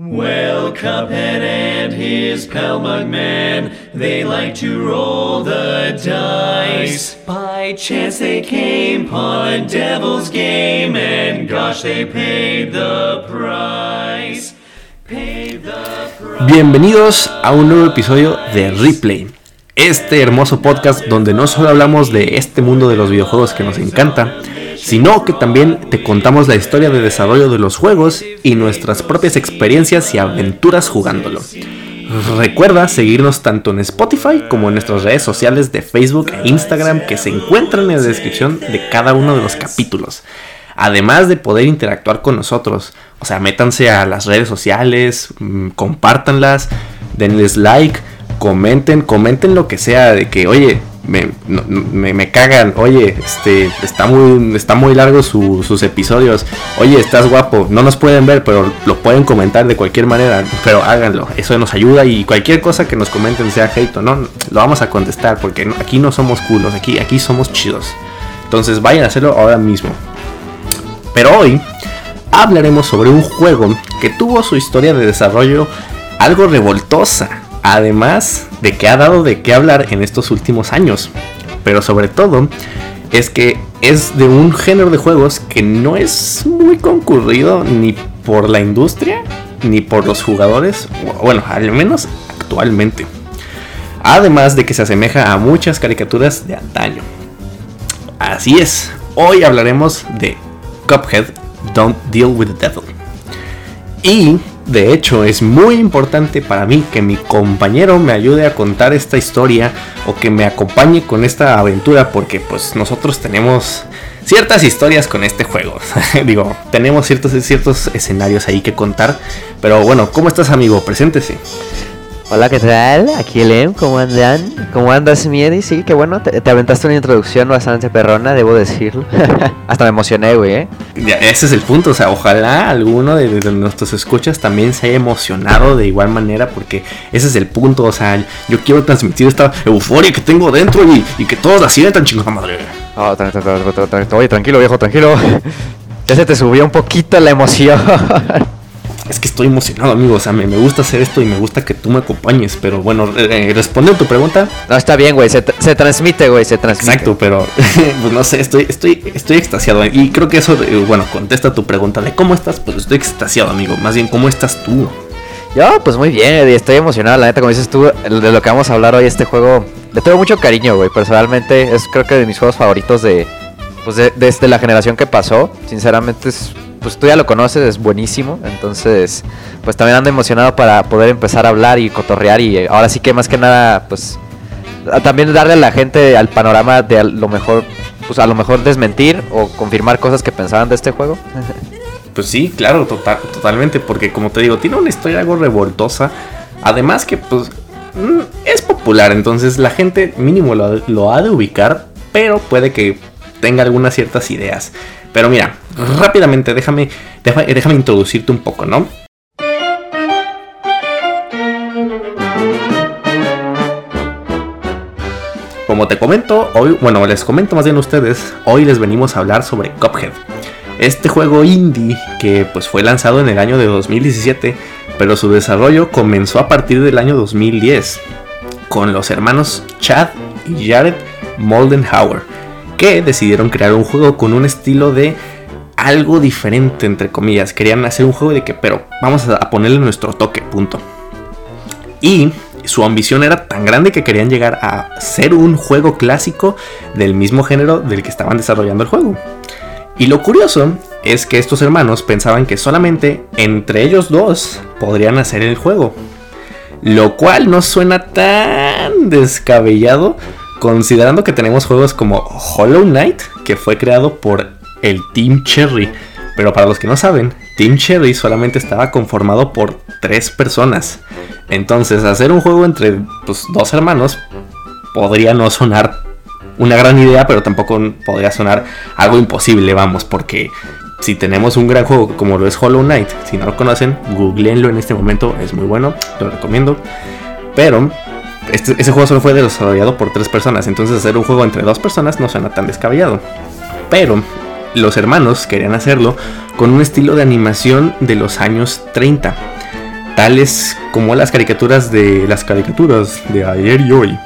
Well, Cuphead and his pal Mugman, they like to roll the dice. By chance they came upon Devil's Game, and gosh, they paid the price. Paid the price. Bienvenidos a un nuevo episodio de Replay. Este hermoso podcast donde no solo hablamos de este mundo de los videojuegos que nos encanta, sino que también te contamos la historia de desarrollo de los juegos y nuestras propias experiencias y aventuras jugándolo. Recuerda seguirnos tanto en Spotify como en nuestras redes sociales de Facebook e Instagram que se encuentran en la descripción de cada uno de los capítulos. Además de poder interactuar con nosotros, o sea, métanse a las redes sociales, mm, compártanlas, denles like, comenten, comenten lo que sea de que, oye, me, me, cagan, oye, este, está muy, está muy largo su- sus episodios, oye, estás guapo, no nos pueden ver, pero lo pueden comentar de cualquier manera, pero háganlo, eso nos ayuda y cualquier cosa que nos comenten, sea hate o no, lo vamos a contestar, porque aquí no somos culos, aquí, aquí somos chidos. Entonces vayan a hacerlo ahora mismo. Pero hoy hablaremos sobre un juego que tuvo su historia de desarrollo algo revoltosa, además de que ha dado de qué hablar en estos últimos años. Pero sobre todo es que es de un género de juegos que no es muy concurrido ni por la industria ni por los jugadores, bueno, al menos actualmente. Además de que se asemeja a muchas caricaturas de antaño. Así es, hoy hablaremos de Cuphead Don't Deal with the Devil. Y de hecho es muy importante para mí que mi compañero me ayude a contar esta historia o que me acompañe con esta aventura porque pues nosotros tenemos ciertas historias con este juego. Digo, tenemos ciertos, ciertos escenarios ahí que contar. Pero bueno, ¿cómo estás amigo? Preséntese. Hola, ¿qué tal? Aquí Elem, ¿cómo andan? ¿Cómo andas, Miedi? Sí, qué bueno, te, te aventaste una introducción bastante perrona, debo decirlo. Hasta me emocioné, güey, ¿eh? Ya, ese es el punto, o sea, ojalá alguno de, de nuestros escuchas también se haya emocionado de igual manera, porque ese es el punto, o sea, yo quiero transmitir esta euforia que tengo dentro y, y que todos la sientan, chingada madre. Oh, tra- tra- tra- Oye, tranquilo, viejo, tranquilo. Ya se te subió un poquito la emoción. Es que estoy emocionado, amigo, o sea, me, me gusta hacer esto y me gusta que tú me acompañes, pero bueno, eh, respondiendo a tu pregunta, No, está bien, güey, se, se transmite, güey, se transmite. exacto, pero pues no sé, estoy, estoy, estoy extasiado y creo que eso, eh, bueno, contesta tu pregunta de cómo estás, pues estoy extasiado, amigo, más bien, ¿cómo estás tú? Yo, pues muy bien, estoy emocionado, la neta, como dices tú, de lo que vamos a hablar hoy, este juego, le tengo mucho cariño, güey, personalmente, es creo que de mis juegos favoritos de, pues de- desde la generación que pasó, sinceramente, es, pues tú ya lo conoces, es buenísimo, entonces, pues también ando emocionado para poder empezar a hablar y cotorrear y eh, ahora sí que más que nada, pues, también darle a la gente al panorama de a lo mejor, pues a lo mejor desmentir o confirmar cosas que pensaban de este juego. Pues sí, claro, total, totalmente, porque como te digo, tiene una historia algo revoltosa. Además que pues mm, es popular, entonces la gente mínimo lo ha de ubicar, pero puede que tenga algunas ciertas ideas. Pero mira, rápidamente déjame, deja- déjame introducirte un poco, ¿no? Como te comento, hoy, bueno, les comento más bien a ustedes, hoy les venimos a hablar sobre Cuphead. Este juego indie que pues fue lanzado en el año de 2017, pero su desarrollo comenzó a partir del año 2010 con los hermanos Chad y Jared Moldenhauer, que decidieron crear un juego con un estilo de algo diferente entre comillas. Querían hacer un juego de que, pero vamos a ponerle nuestro toque, punto. Y su ambición era tan grande que querían llegar a ser un juego clásico del mismo género del que estaban desarrollando el juego. Y lo curioso es que estos hermanos pensaban que solamente entre ellos dos podrían hacer el juego. Lo cual no suena tan descabellado considerando que tenemos juegos como Hollow Knight, que fue creado por el Team Cherry. Pero para los que no saben, Team Cherry solamente estaba conformado por tres personas. Entonces, hacer un juego entre pues, dos hermanos podría no sonar una gran idea, pero tampoco podría sonar algo imposible, vamos, porque si tenemos un gran juego como lo es Hollow Knight, si no lo conocen, googleenlo en este momento, es muy bueno, lo recomiendo. Pero este- ese juego solo fue desarrollado por tres personas, entonces hacer un juego entre dos personas no suena tan descabellado. Pero los hermanos querían hacerlo con un estilo de animación de los años 30. tales como las caricaturas de las caricaturas de ayer y hoy.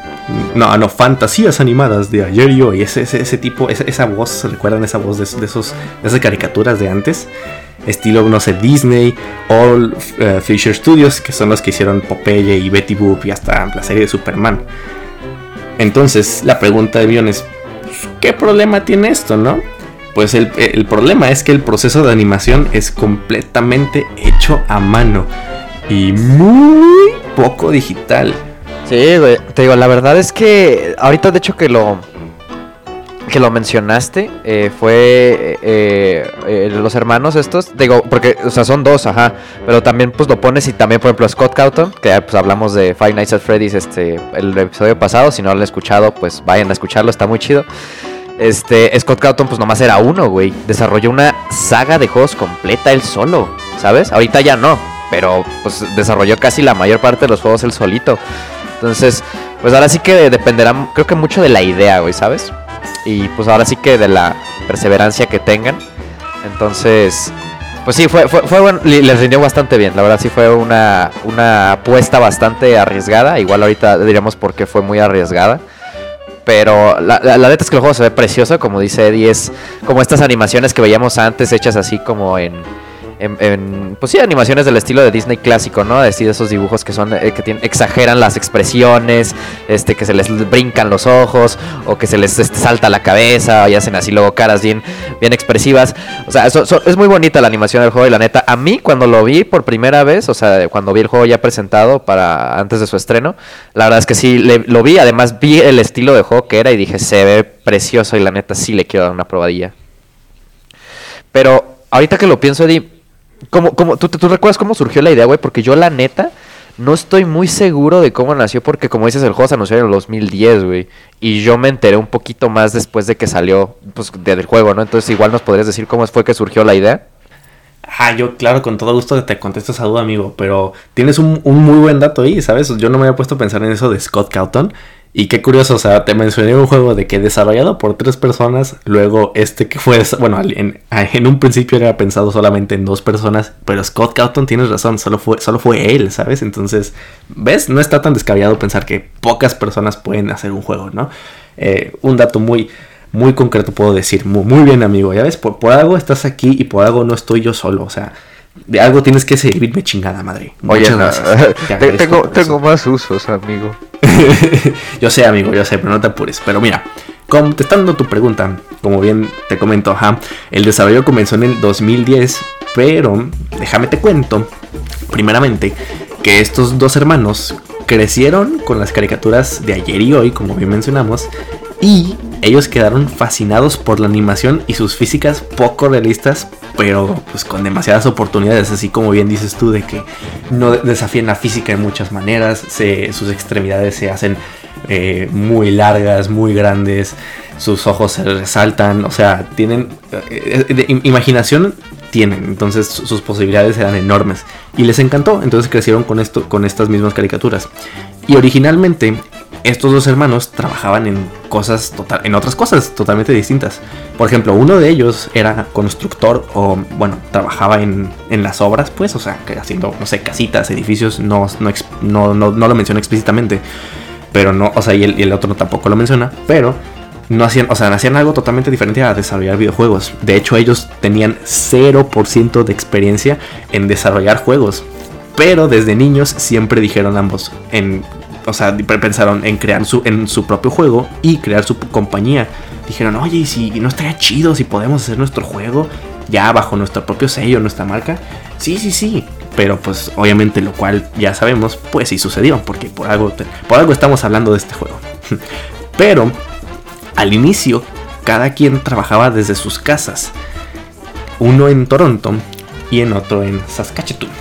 No, no, fantasías animadas de ayer y hoy. Ese, ese, tipo, esa, esa voz, ¿recuerdan esa voz de, de esos, de esas caricaturas de antes? Estilo, no sé, Disney, All uh, Fisher Studios, que son los que hicieron Popeye y Betty Boop y hasta la serie de Superman. Entonces, la pregunta de millón es, ¿qué problema tiene esto, no? Pues el, el problema es que el proceso de animación es completamente hecho a mano y muy poco digital. Sí, güey. Te digo, la verdad es que ahorita de hecho que lo que lo mencionaste eh, fue eh, eh, los hermanos estos, digo, porque o sea, son dos, ajá, pero también pues lo pones y también por ejemplo Scott Cawthon, que pues hablamos de Five Nights at Freddy's este el episodio pasado, si no lo han escuchado, pues vayan a escucharlo, está muy chido. Este, Scott Cawthon pues nomás era uno, güey. Desarrolló una saga de juegos completa él solo, ¿sabes? Ahorita ya no, pero pues desarrolló casi la mayor parte de los juegos él solito. Entonces, pues ahora sí que dependerá, creo que mucho de la idea, güey, ¿sabes? Y pues ahora sí que de la perseverancia que tengan. Entonces, pues sí, fue, fue, bueno, les rindió bastante bien. La verdad sí fue una, una apuesta bastante arriesgada. Igual ahorita diríamos por qué fue muy arriesgada. Pero la, la, la neta es que el juego se ve precioso, como dice Eddie, es como estas animaciones que veíamos antes hechas así como en, en, pues sí, animaciones del estilo de Disney clásico, ¿no? Decir esos dibujos que son, eh, que exageran las expresiones, este, que se les brincan los ojos, o que se les este, salta la cabeza, y hacen así luego caras bien, bien expresivas. O sea, eso, eso, es muy bonita la animación del juego, y la neta, a mí cuando lo vi por primera vez, o sea, cuando vi el juego ya presentado para antes de su estreno, la verdad es que sí, lo vi, además vi el estilo de juego que era, y dije, se ve precioso, y la neta sí le quiero dar una probadilla. Pero ahorita que lo pienso, Eddie, ¿Cómo, cómo, ¿tú, ¿Tú recuerdas cómo surgió la idea, güey? Porque yo, la neta, no estoy muy seguro de cómo nació, porque como dices, el juego se anunció en el 2010, güey. Y yo me enteré un poquito más después de que salió, pues, del juego, ¿no? Entonces, igual nos podrías decir cómo fue que surgió la idea. Ah, yo, claro, con todo gusto te contesto esa duda, amigo. Pero tienes un, un, muy buen dato ahí, ¿sabes? Yo no me había puesto a pensar en eso de Scott Cawthon. Y qué curioso, o sea, te mencioné un juego de que desarrollado por tres personas, luego este que fue, bueno, en, un principio era pensado solamente en dos personas, pero Scott Cawthon tienes razón, solo fue, solo fue él, ¿sabes? Entonces, ¿ves? No está tan descabellado pensar que pocas personas pueden hacer un juego, ¿no? Eh, un dato muy, muy concreto puedo decir, muy, muy bien amigo, ya ves, por, por algo estás aquí y por algo no estoy yo solo, o sea, de algo tienes que servirme chingada madre. Oye, no, te, tengo, tengo más usos, amigo. yo sé, amigo, yo sé, pero no te apures. Pero mira, contestando tu pregunta, como bien te comento, ajá, el desarrollo comenzó en el 2010, pero déjame te cuento, primeramente, que estos dos hermanos crecieron con las caricaturas de ayer y hoy, como bien mencionamos, y ellos quedaron fascinados por la animación y sus físicas poco realistas, pero pues con demasiadas oportunidades, así como bien dices tú, de que no desafían la física de muchas maneras, se, sus extremidades se hacen eh, muy largas, muy grandes, sus ojos se resaltan, o sea, tienen eh, de, imaginación tienen, entonces sus posibilidades eran enormes y les encantó, entonces crecieron con esto, con estas mismas caricaturas. Y originalmente estos dos hermanos trabajaban en cosas total, en otras cosas totalmente distintas. Por ejemplo, uno de ellos era constructor o, bueno, trabajaba en, en las obras, pues, o sea, haciendo, no sé, casitas, edificios, no, no, no, no, lo menciona explícitamente, pero no, o sea, y el, y el otro tampoco lo menciona, pero no hacían, o sea, hacían algo totalmente diferente a desarrollar videojuegos. De hecho, ellos tenían 0% de experiencia en desarrollar juegos. Pero desde niños siempre dijeron ambos, en o sea, pensaron en crear su, en su propio juego y crear su compañía. Dijeron, oye, ¿y si no estaría chido si podemos hacer nuestro juego ya bajo nuestro propio sello, nuestra marca? Sí, sí, sí. Pero pues obviamente lo cual ya sabemos, pues sí sucedió, porque por algo, por algo estamos hablando de este juego. Pero al inicio, cada quien trabajaba desde sus casas. Uno en Toronto y en otro en Saskatchewan.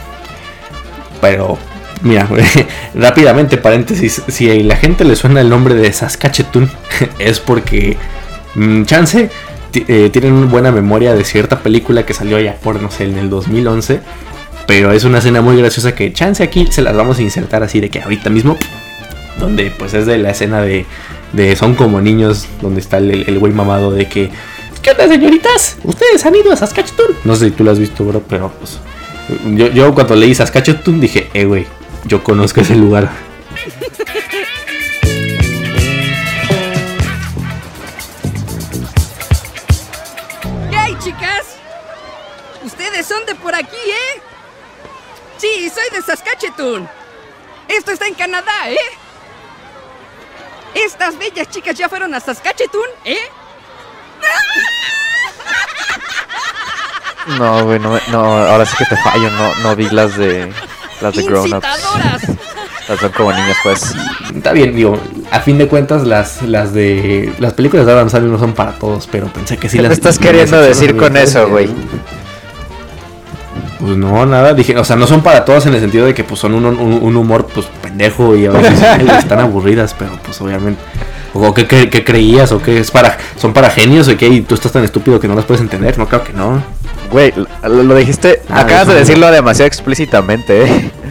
Pero Mira, rápidamente paréntesis, si a la gente le suena el nombre de Saskatchewan es porque mmm, chance eh, tienen una buena memoria de cierta película que salió allá por, no sé, en el 2011, pero es una escena muy graciosa que chance aquí se las vamos a insertar así de que ahorita mismo, donde pues es de la escena de, de Son como niños, donde está el, el güey mamado de que, ¿qué onda señoritas? ¿Ustedes han ido a Saskatchewan? No sé si tú lo has visto, bro, pero pues Yo, yo cuando leí Saskatchewan dije, eh, güey, yo conozco ese lugar. ¿Qué hay, chicas? Ustedes son de por aquí, ¿eh? Sí, soy de Saskatchewan. Esto está en Canadá, ¿eh? Estas bellas chicas ya fueron a Saskatchewan, ¿eh? No, güey, no, no, ahora sí que te fallo, no, no vi las de las de grown ups. Las son como niños, pues. Está bien, digo, a fin de cuentas las, las de las películas de Adam Sandler no son para todos, pero pensé que sí ¿Qué las me estás queriendo decir con eso, güey? Pues no, nada, dije, o sea, no son para todos en el sentido de que pues son un, un- un humor pues pendejo y a veces están aburridas, pero pues obviamente o qué, qué- qué creías o qué es para son para genios o qué y tú estás tan estúpido que no las puedes entender, no creo que no. Güey, lo, dijiste, Ah, acabas de decirlo demasiado explícitamente, ¿eh?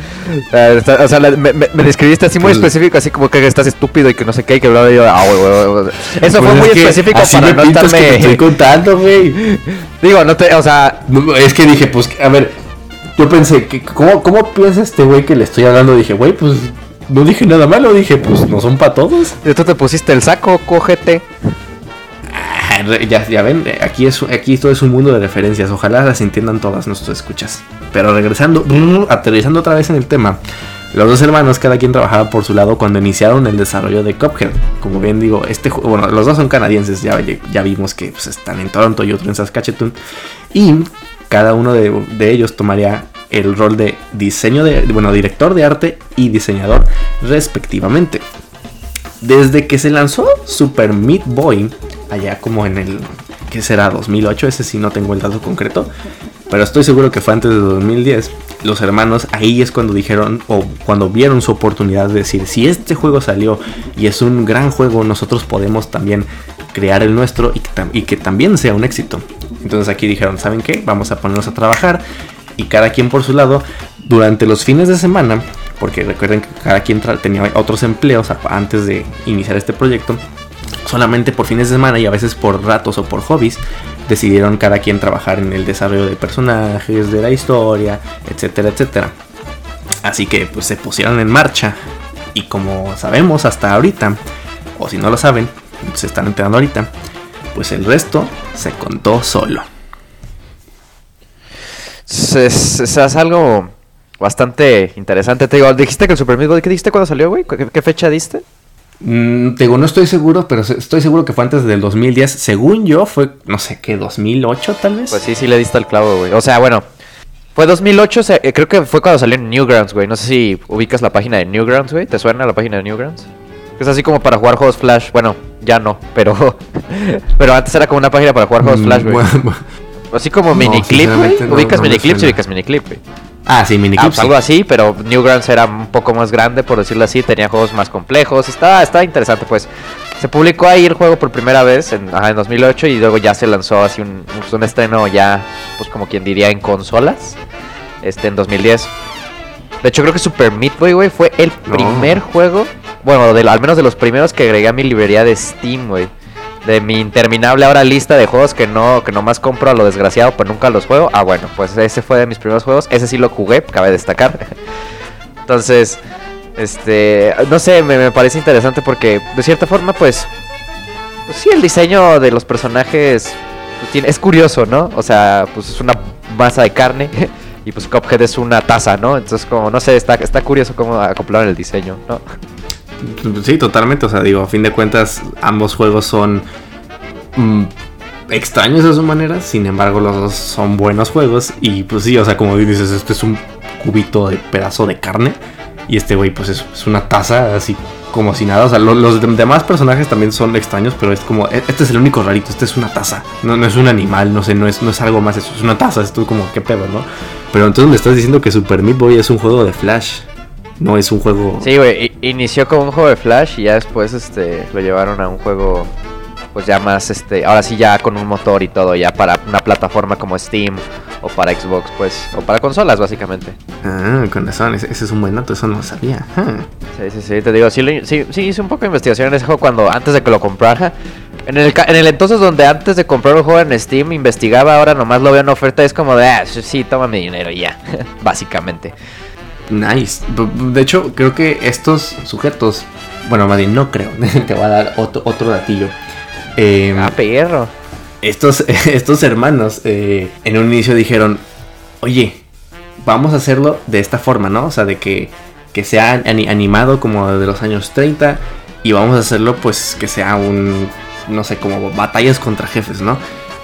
O sea, me, me- describiste así muy Pues- específico, así como que estás estúpido y que no sé qué, y que bla, bla, y yo, ah, güey, güey. Eso fue Pues muy es que específico así para me no pintas que te estoy estarme... contando, güey. Digo, no te, o sea, No, Es que dije, pues, a ver, yo pensé, que, ¿cómo, ¿cómo piensa este güey que le estoy hablando? Dije, güey, pues, no dije nada malo, dije, pues, no son para todos. tú te pusiste el saco, cógete. Ya, ya ven, aquí, es, esto es un mundo de referencias, ojalá las entiendan todas nuestras escuchas. Pero regresando, aterrizando otra vez en el tema, los dos hermanos, cada quien trabajaba por su lado cuando iniciaron el desarrollo de Cuphead. Como bien digo, este bueno, los dos son canadienses, ya, ya vimos que pues, están en Toronto y otro en Saskatchewan. Y cada uno de, de ellos tomaría el rol de diseño de, bueno, director de arte y diseñador respectivamente. Desde que se lanzó Super Meat Boy, allá como en el, ¿qué será? 2008, ese sí no tengo el dato concreto, pero estoy seguro que fue antes de 2010. Los hermanos ahí es cuando dijeron o cuando vieron su oportunidad de decir, si este juego salió y es un gran juego, nosotros podemos también crear el nuestro y que, también sea un éxito. Entonces aquí dijeron, ¿saben qué? Vamos a ponernos a trabajar y cada quien por su lado durante los fines de semana, porque recuerden que cada quien tenía otros empleos antes de iniciar este proyecto, solamente por fines de semana y a veces por ratos o por hobbies, decidieron cada quien trabajar en el desarrollo de personajes, de la historia, etcétera, etcétera. Así que pues se pusieron en marcha y como sabemos hasta ahorita, o si no lo saben, se están enterando ahorita, pues el resto se contó solo. Es, es- algo bastante interesante. Te digo, dijiste que el Super Meat ¿qué dijiste cuando salió, güey? ¿Qué, qué fecha diste? Mm, te digo, no estoy seguro, pero estoy seguro que fue antes del 2010. Según yo, fue, no sé qué, 2008 tal vez. Pues sí, sí le diste al clavo, güey. O sea, bueno, fue 2008, se- eh, creo que fue cuando salió en Newgrounds, güey. No sé si ubicas la página de Newgrounds, güey. ¿Te suena la página de Newgrounds? Es así como para jugar juegos Flash. Bueno, ya no, pero pero antes era como una página para jugar juegos Mm, Flash, güey. bueno, Así como No, miniclip, güey. no- ubicas no miniclip, ubicas miniclip, güey. Ah, sí, Ah, miniclips. pues algo así, pero Newgrounds era un poco más grande, por decirlo así, tenía juegos más complejos, estaba, estaba interesante, pues. Se publicó ahí el juego por primera vez en, ajá, en 2008 y luego ya se lanzó así un, pues, un estreno ya, pues como quien diría, en consolas, este, en 2010. De hecho, creo que Super Meat Boy, güey, fue el No. primer juego, bueno, de, al menos de los primeros que agregué a mi librería de Steam, güey. De mi interminable ahora lista de juegos que no que nomás compro a lo desgraciado, pero nunca los juego. Ah, bueno, pues ese fue de mis primeros juegos. Ese sí lo jugué, cabe destacar. Entonces, este, no sé, me, me parece interesante porque de cierta forma, pues, pues sí, el diseño de los personajes pues, tiene- es curioso, ¿no? O sea, pues es una masa de carne y pues Cuphead es una taza, ¿no? Entonces, como, no sé, está, está curioso cómo acoplaron el diseño, ¿no? Sí, totalmente. O sea, digo, a fin de cuentas, ambos juegos son mm, extraños a su manera. Sin embargo, los dos son buenos juegos. Y pues sí, o sea, como dices, este es un cubito de pedazo de carne. Y este güey, pues es, es una taza, así como si nada. O sea, lo- los, dem- demás personajes también son extraños, pero es como, e- este es el único rarito, este es una taza. No, no es un animal, no sé, no es, no es algo más, es una taza. Esto como, qué pedo, ¿no? Pero entonces me estás diciendo que Super Meat Boy es un juego de Flash. No es un juego. Sí, güey, inició como un juego de Flash y ya después este lo llevaron a un juego pues ya más este, ahora sí ya con un motor y todo, ya para una plataforma como Steam o para Xbox, pues, o para consolas básicamente. Ah, con razón, ese, ese es un buen dato, eso no lo sabía. Ah. Sí, sí, sí, te digo, sí, sí, sí hice un poco de investigación en ese juego cuando antes de que lo comprara. En el, en el entonces donde antes de comprar un juego en Steam investigaba, ahora nomás lo veo en oferta, es como de, ah, sí, toma mi dinero y ya, básicamente. Nice. De hecho, creo que estos sujetos, bueno, más bien no creo, te voy a dar otro, otro datillo. Eh, Ah, perro. estos, estos hermanos eh, en un inicio dijeron, oye, vamos a hacerlo de esta forma, ¿no? O sea, de que, que sea ani- animado como de los años 30 y vamos a hacerlo pues que sea un, no sé, como batallas contra jefes, ¿no?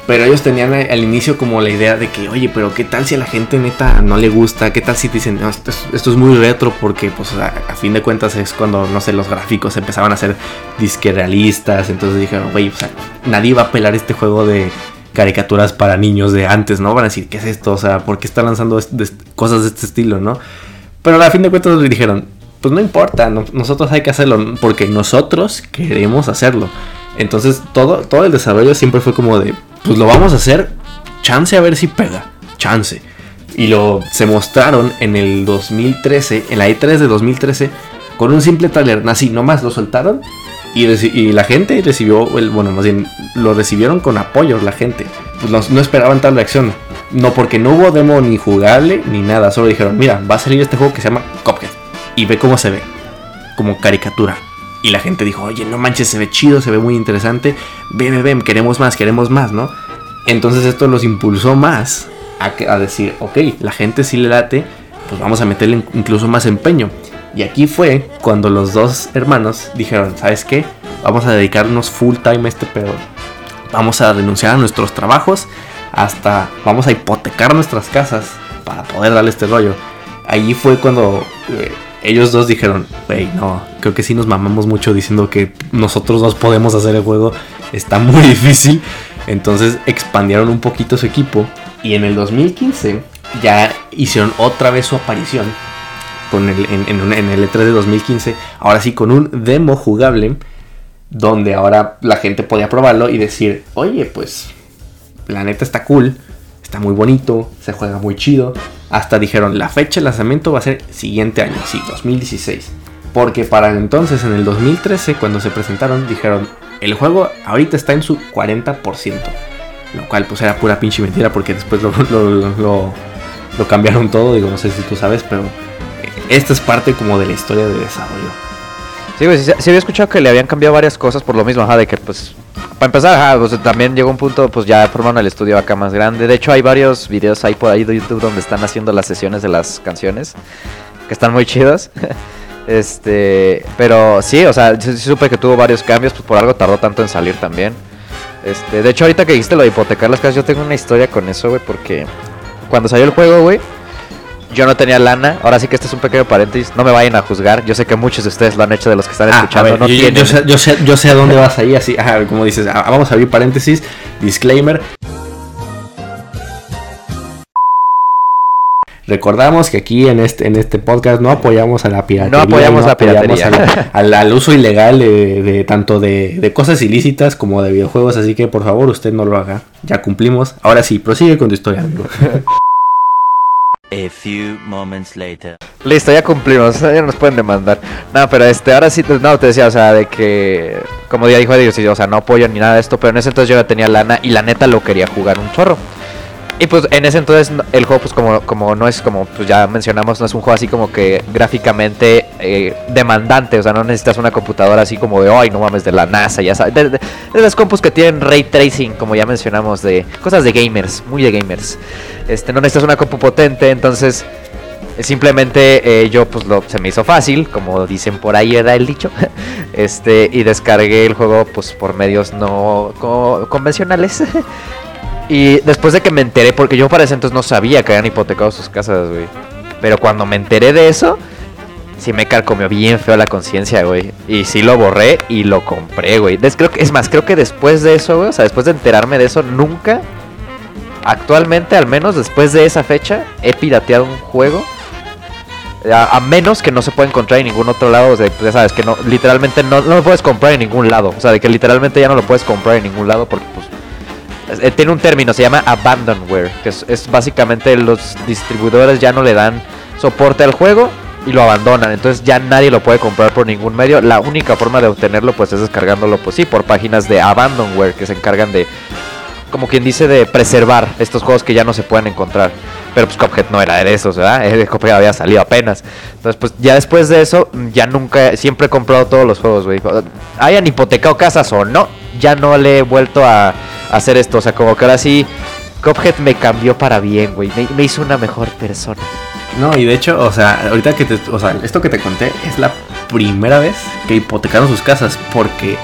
Pero ellos tenían al inicio como la idea de que, oye, pero ¿qué tal si a la gente neta no le gusta? ¿Qué tal si dicen, esto, es, muy retro? Porque, pues, a, fin de cuentas es cuando, no sé, los gráficos empezaban a ser disque realistas. Entonces dijeron, güey, o sea, nadie va a pelar este juego de caricaturas para niños de antes, ¿no? Van a decir, ¿qué es esto? O sea, ¿por qué está lanzando cosas de este estilo, no? Pero a fin de cuentas le dijeron, pues no importa, no- nosotros hay que hacerlo porque nosotros queremos hacerlo. Entonces todo, todo el desarrollo siempre fue como de, pues lo vamos a hacer, chance a ver si pega, chance. Y lo se mostraron en el 2013, en la E3 de 2013, con un simple trailer, así, nomás lo soltaron y, la gente recibió, bueno, más bien, lo recibieron con apoyo la gente. Pues no, no esperaban tal reacción. No, porque no hubo demo ni jugable ni nada. Solo dijeron, mira, va a salir este juego que se llama Cuphead. Y ve cómo se ve. Como caricatura. Y la gente dijo, oye, no manches, se ve chido, se ve muy interesante. Ve, ve, ve, queremos más, queremos más, ¿no? Entonces esto los impulsó más a decir, ok, la gente sí le late, pues vamos a meterle incluso más empeño. Y aquí fue cuando los dos hermanos dijeron, ¿sabes qué? Vamos a dedicarnos full time a este pedo. Vamos a renunciar a nuestros trabajos, hasta vamos a hipotecar nuestras casas para poder darle este rollo. Allí fue cuando eh, ellos dos dijeron, wey, no, creo que sí nos mamamos mucho diciendo que nosotros dos podemos hacer el juego, está muy difícil. Entonces expandieron un poquito su equipo y en el 2015 ya hicieron otra vez su aparición con el, en, en el E3 de 2015, ahora sí con un demo jugable, donde ahora la gente podía probarlo y decir, oye, pues la neta está cool, está muy bonito, se juega muy chido. Hasta dijeron, la fecha de lanzamiento va a ser siguiente año, sí, 2016. Porque para entonces, en el 2013, cuando se presentaron, dijeron, el juego ahorita está en su 40%. Lo cual pues era pura pinche mentira porque después lo, lo- cambiaron todo, digo, no sé si tú sabes, pero eh, esta es parte como de la historia de desarrollo. Sí, sí, sí había escuchado que le habían cambiado varias cosas por lo mismo, ajá, de que pues... Para empezar, ajá, pues, también llegó un punto, pues ya formaron el estudio acá más grande. De hecho, hay varios videos ahí por ahí de YouTube donde están haciendo las sesiones de las canciones, que están muy chidos. este, pero sí, o sea, sí supe que tuvo varios cambios, pues por algo tardó tanto en salir también. Este, de hecho, ahorita que dijiste lo de hipotecar las casas, yo tengo una historia con eso, güey, porque cuando salió el juego, güey, yo no tenía lana. Ahora sí que este es un pequeño paréntesis. No me vayan a juzgar. Yo sé que muchos de ustedes lo han hecho de los que están Ah, escuchando. ver, no yo, sé, yo, sé, yo sé a dónde vas ahí, así, ajá, como dices, ah, vamos a abrir paréntesis, disclaimer. Recordamos que aquí en este, en este podcast no apoyamos a la piratería. No apoyamos y la apoyamos piratería. al, al- al uso ilegal de, de tanto de, de cosas ilícitas como de videojuegos, así que por favor usted no lo haga. Ya cumplimos. Ahora sí, prosigue con tu historia, amigo. A few moments later. Listo, ya cumplimos. Ya nos pueden demandar. No, pero este, ahora sí, no, te decía, o sea, de que. Como ya dijo sí, o sea, no apoyo ni nada de esto. Pero en ese entonces yo no tenía lana y la neta lo quería jugar un chorro. Y pues en ese entonces el juego, pues como, como no es como, pues ya mencionamos, no es un juego así como que gráficamente eh, demandante. O sea, no necesitas una computadora así como de, ay, no mames, de la NASA, ya sabes. De, las compus que tienen ray tracing, como ya mencionamos, de cosas de gamers, muy de gamers. Este, no necesitas una compu potente, entonces simplemente eh, yo pues se me hizo fácil, como dicen por ahí era el dicho, este y descargué el juego pues por medios no co- convencionales. y después de que me enteré, porque yo para ese entonces no sabía que habían hipotecado sus casas, güey. Pero cuando me enteré de eso, sí me carcomió bien feo la conciencia, güey. Y sí lo borré y lo compré, güey. Creo que, es más, creo que después de eso, güey, o sea, después de enterarme de eso, nunca, actualmente al menos después de esa fecha, he pirateado un juego. A, menos que no se pueda encontrar en ningún otro lado, o sea, ya sabes que no, literalmente no, no lo puedes comprar en ningún lado. O sea, de que literalmente ya no lo puedes comprar en ningún lado porque pues eh, tiene un término, se llama abandonware, que es, es básicamente los distribuidores ya no le dan soporte al juego y lo abandonan. Entonces ya nadie lo puede comprar por ningún medio. La única forma de obtenerlo pues es descargándolo, pues sí, por páginas de abandonware que se encargan de, como quien dice, de preservar estos juegos que ya no se pueden encontrar. Pero pues Cuphead no era de esos, ¿verdad? El Cuphead había salido apenas. Entonces pues ya después de eso, ya nunca, siempre he comprado todos los juegos, güey. Hayan hipotecado casas o no, ya no le he vuelto a hacer esto. O sea, como que ahora sí, Cuphead me cambió para bien, güey. Me, me hizo una mejor persona. No, y de hecho, o sea, ahorita que te, o sea, esto que te conté es la primera vez que hipotecaron sus casas porque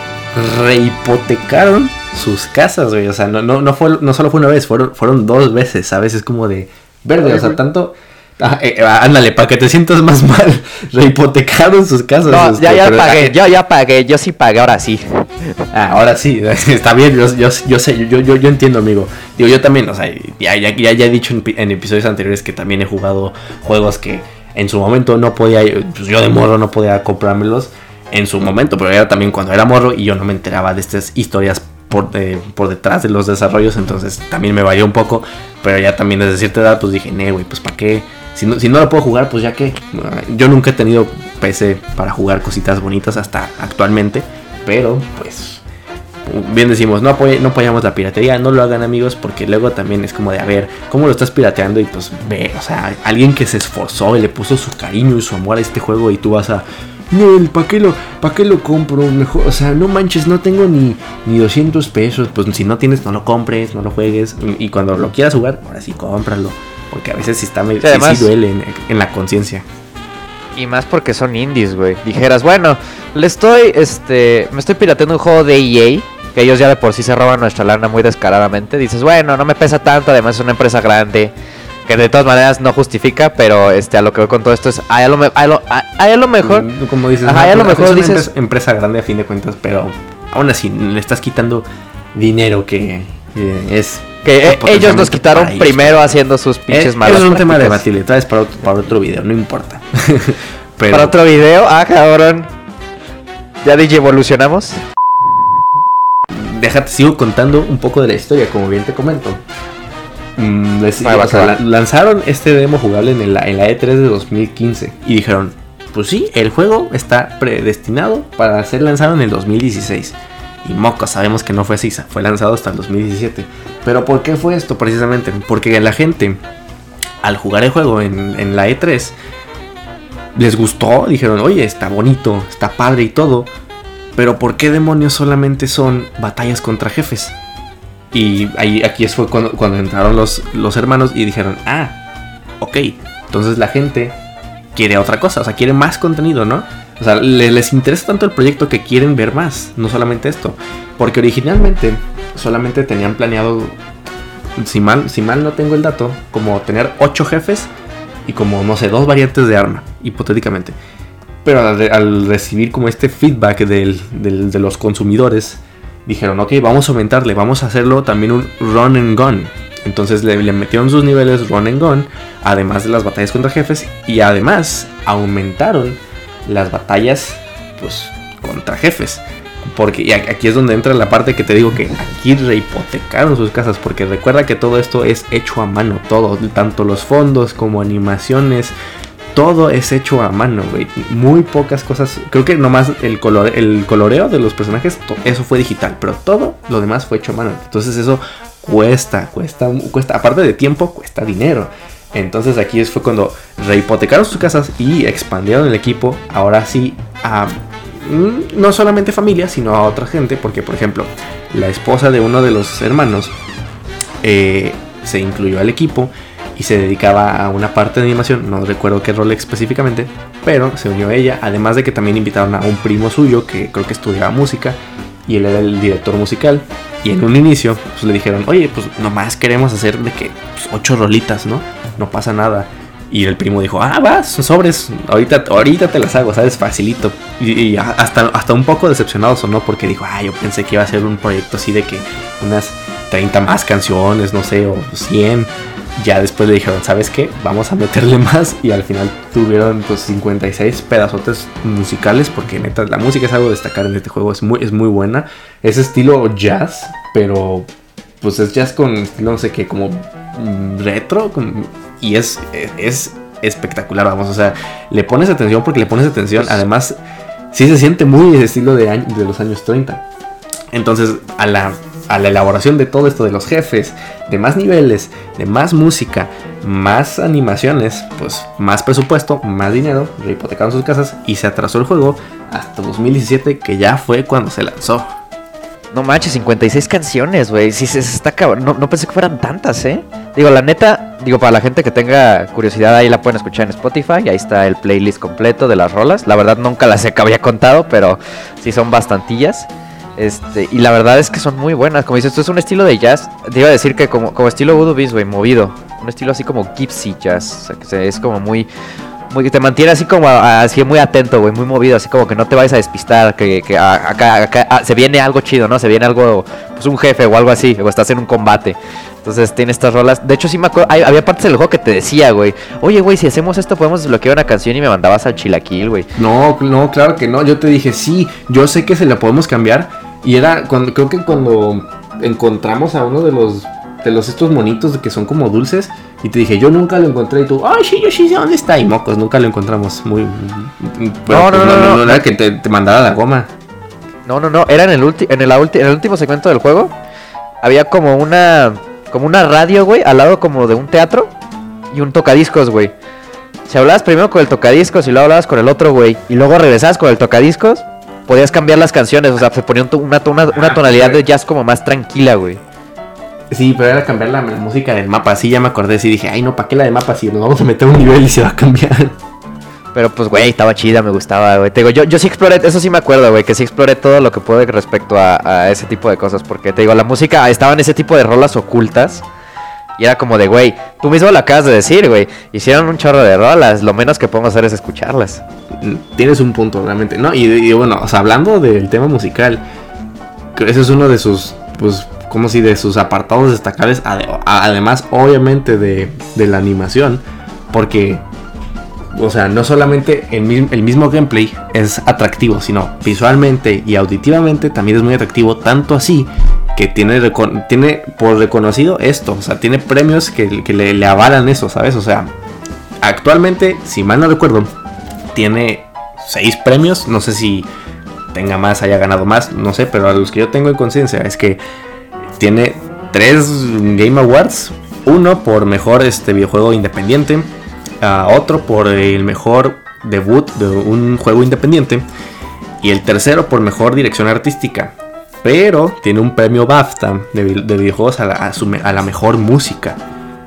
rehipotecaron sus casas, güey. O sea, no, no, no, fue, no solo fue una vez, fueron, fueron dos veces, ¿sabes? Es como de verde, o sea, tanto. Ah, eh, eh, ándale, para que te sientas más mal. Rehipotecaron sus casas. No, este, ya, ya pero- pagué, yo ya pagué, yo sí pagué, ahora sí. Ah, ahora sí, está bien, yo, yo, yo sé, yo, yo, yo entiendo, amigo. Digo, yo también, o sea, ya, ya, ya, ya he dicho en, pi- en episodios anteriores que también he jugado juegos que en su momento no podía, pues yo de morro no podía comprármelos en su momento, pero era también cuando era morro y yo no me enteraba de estas historias por, eh, por detrás de los desarrollos, entonces también me varió un poco, pero ya también desde cierta edad pues dije, nee, güey, pues para qué, si no, si no lo puedo jugar, pues ya que, yo nunca he tenido PC para jugar cositas bonitas hasta actualmente, pero pues bien decimos, no, apoy- no apoyamos la piratería, no lo hagan amigos, porque luego también es como de, a ver, ¿cómo lo estás pirateando? Y pues ve, o sea, alguien que se esforzó y le puso su cariño y su amor a este juego y tú vas a, no, ¿para qué, lo, ¿para qué lo compro? Mejor, o sea, no manches, no tengo ni, ni 200 pesos, pues si no tienes, no lo compres, no lo juegues, y, y cuando lo quieras jugar, ahora sí, cómpralo, porque a veces sí está medio, Sí, sí, además- sí duele en, en la conciencia. Y más porque son indies, güey. Dijeras, bueno, le estoy, este, me estoy pirateando un juego de EA, que ellos ya de por sí se roban nuestra lana muy descaradamente. Dices, bueno, no me pesa tanto, además es una empresa grande, que de todas maneras no justifica, pero este, a lo que voy con todo esto es, ay, a lo, me- a lo- a- a lo mejor, Mm, Como dices, Ajá, no, a lo mejor es una dices- empresa grande a fin de cuentas, pero aún así le estás quitando dinero que eh, es. que eh, ellos nos quitaron ellos. primero haciendo sus Eh, pinches eso malas es un tema debatible, para otro, para otro video, no importa. pero, Para otro video, ah, cabrón. Ya DJ evolucionamos. déjate, sigo contando un poco de la historia, como bien te comento. Mm, les- Ahí va, o sea, ahí va. la- lanzaron este demo jugable en la, en la E3 de 2015 y dijeron, pues sí, el juego está predestinado para ser lanzado en el 2016. Y moco, sabemos que no fue así, fue lanzado hasta el 2017. Pero ¿por qué fue esto precisamente? Porque la gente, al jugar el juego en, la E3, les gustó, dijeron, oye, está bonito, está padre y todo. Pero ¿por qué demonios solamente son batallas contra jefes? Y aquí fue cuando, cuando entraron los, los hermanos y dijeron, ah, ok, entonces la gente quiere otra cosa, o sea, quiere más contenido, ¿no? O sea, le- les interesa tanto el proyecto que quieren ver más, no solamente esto. Porque originalmente solamente tenían planeado, si mal, si mal no tengo el dato, como tener 8 jefes y como, no sé, dos variantes de arma, hipotéticamente. Pero al, re- al recibir como este feedback del- de los consumidores, dijeron, ok, vamos a aumentarle, vamos a hacerlo también un run and gun. Entonces le, le metieron sus niveles run and gun, además de las batallas contra jefes, y además aumentaron las batallas pues contra jefes. Porque aquí es donde entra la parte que te digo que aquí rehipotecaron sus casas. Porque recuerda que todo esto es hecho a mano. Todo, tanto los fondos como animaciones. Todo es hecho a mano. Muy pocas cosas. Creo que nomás el, color, el coloreo de los personajes, eso fue digital. Pero todo lo demás fue hecho a mano. Entonces eso cuesta, cuesta, cuesta. Aparte de tiempo, cuesta dinero. Entonces aquí fue cuando rehipotecaron sus casas y expandieron el equipo. Ahora sí a mm, no solamente familia, sino a otra gente. Porque, por ejemplo, la esposa de uno de los hermanos eh, se incluyó al equipo y se dedicaba a una parte de animación. No recuerdo qué rol específicamente, pero se unió ella. Además de que también invitaron a un primo suyo que creo que estudiaba música y él era el director musical. Y en un inicio, pues le dijeron, oye, pues nomás queremos hacer de que pues, ocho rolitas, ¿no? No pasa nada. Y el primo dijo, ah, vas, sobres, ahorita, ahorita te las hago, ¿sabes? Facilito. Y, hasta, hasta un poco decepcionado sonó porque dijo, ah, yo pensé que iba a ser un proyecto así de que unas 30 más canciones, no sé, o 100. Ya después le dijeron, ¿sabes qué? Vamos a meterle más. Y al final tuvieron pues 56 pedazotes musicales. Porque neta, la música es algo destacar en este juego. Es muy, es muy buena. Es estilo jazz, pero pues es jazz con no sé qué, como mm, retro. Y es, es espectacular, vamos, o sea, le pones atención porque le pones atención, además, sí se siente muy ese estilo de, año- de los años 30. Entonces, a la, a la elaboración de todo esto de los jefes, de más niveles, de más música, más animaciones, pues más presupuesto, más dinero, hipotecaron sus casas y se atrasó el juego hasta 2017, que ya fue cuando se lanzó. No manches, 56 canciones, güey. Sí, se, está cabrón. No, pensé que fueran tantas, ¿eh? Digo, la neta, digo, para la gente que tenga curiosidad, ahí la pueden escuchar en Spotify. Ahí está el playlist completo de las rolas. La verdad, nunca las había contado, pero sí son bastantillas. Este, y la verdad es que son muy buenas. Como dices, esto es un estilo de jazz. Te iba a decir que como, estilo Voodoo güey, movido. Un estilo así como gypsy jazz. O sea, que es como muy, muy, te mantiene así como a- así muy atento, güey, muy movido, así como que no te vayas a despistar, que, que a- acá, acá ah, se viene algo chido, ¿no? Se viene algo, pues un jefe o algo así, o estás en un combate. Entonces tiene estas rolas. De hecho, sí me acuerdo, había partes del juego que te decía, güey, oye, güey, si hacemos esto podemos desbloquear una canción y me mandabas al chilaquil, güey. No, no, claro que no. Yo te dije, sí, yo sé que se la podemos cambiar. Y era cuando, creo que cuando encontramos a uno de los, de los estos monitos que son como dulces. Y te dije, yo nunca lo encontré. Y tú, ay, sí, yo sí sé dónde está. Y mocos, nunca lo encontramos. Muy. pero, No, pues, no, no, no, era no. que te, te mandara la goma. No, no, no, era en el, ulti- en, el, ulti- en el último segmento del juego. Había como una como una radio, güey, al lado como de un teatro y un tocadiscos, güey. Si hablabas primero con el tocadiscos y luego hablabas con el otro, güey, y luego regresabas con el tocadiscos, podías cambiar las canciones, o sea, se ponía una, una, una tonalidad de jazz como más tranquila, güey. Sí, pero era cambiar la, música del mapa. Sí, ya me acordé. Sí, dije, ay, no, ¿para qué la de mapa? Si nos vamos a meter a un nivel y se va a cambiar. Pero pues, güey, estaba chida, me gustaba, güey. Te digo, yo, yo sí exploré, eso sí me acuerdo, güey, que sí exploré todo lo que pude respecto a, a ese tipo de cosas. Porque te digo, la música, estaban ese tipo de rolas ocultas. Y era como de, güey, tú mismo lo acabas de decir, güey. Hicieron un chorro de rolas, lo menos que podemos hacer es escucharlas. Tienes un punto, realmente. No, y, y bueno, o sea, hablando del tema musical, que ese es uno de sus, pues, como si de sus apartados destacables, además, obviamente, de, la animación, porque, o sea, no solamente el, mi- el mismo gameplay es atractivo, sino visualmente y auditivamente también es muy atractivo, tanto así que tiene, tiene por reconocido esto, o sea, tiene premios que, que le, le avalan eso, ¿sabes? O sea, actualmente, si mal no recuerdo, tiene seis premios. No sé si tenga más, haya ganado más, no sé, pero a los que yo tengo en conciencia es que tiene tres Game Awards. Uno por mejor este videojuego independiente, otro por el mejor debut de un juego independiente y el tercero por mejor dirección artística. Pero tiene un premio BAFTA de, vi- de videojuegos a la, a la mejor música.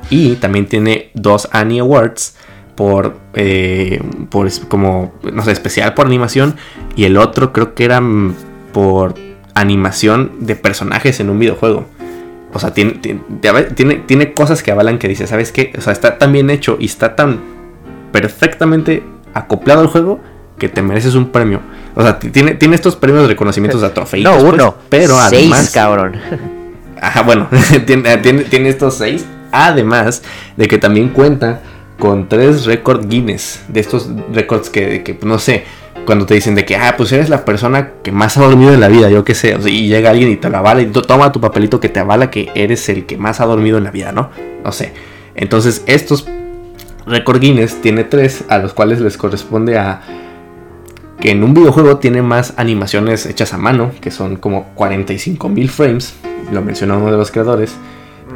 Y también tiene dos Annie Awards por, eh, por como, no sé, especial por animación. Y el otro creo que era mm, por animación de personajes en un videojuego. O sea, tiene, tiene, tiene, cosas que avalan que dice, ¿sabes qué? O sea, está tan bien hecho y está tan perfectamente acoplado al juego que te mereces un premio. O sea, tiene, tiene estos premios de reconocimientos a trofeitos. no, pues, uno, pero seis, además. cabrón. Ajá, bueno, tiene, tiene, tiene estos seis. Además de que también cuenta con tres récord Guinness. De estos récords que, que, no sé, cuando te dicen de que, ah, pues eres la persona que más ha dormido en la vida, yo qué sé. o sea, y llega alguien y te lo avala y to- toma tu papelito que te avala que eres el que más ha dormido en la vida, ¿no? No sé. Entonces, estos récord Guinness tiene tres, a los cuales les corresponde a que en un videojuego tiene más animaciones hechas a mano, que son como 45.000 frames, lo mencionó uno de los creadores.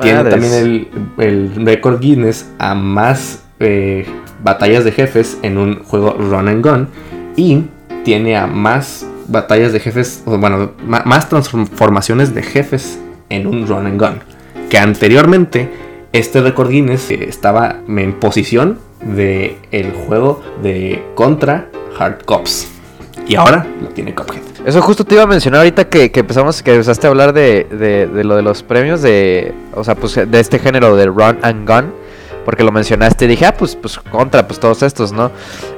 Tiene también el, el récord Guinness a más eh, batallas de jefes en un juego run and gun. Y tiene a más batallas de jefes, bueno, más transformaciones de jefes en un run and gun. Que anteriormente este récord Guinness eh, estaba en posición de el juego de contra Hard Cops. Y ahora lo tiene Cuphead. Eso justo te iba a mencionar ahorita que, empezamos, que empezaste a hablar de, de lo de los premios de, o sea, pues de este género de run and gun, porque lo mencionaste y dije, ah, pues, pues contra, pues todos estos, ¿no?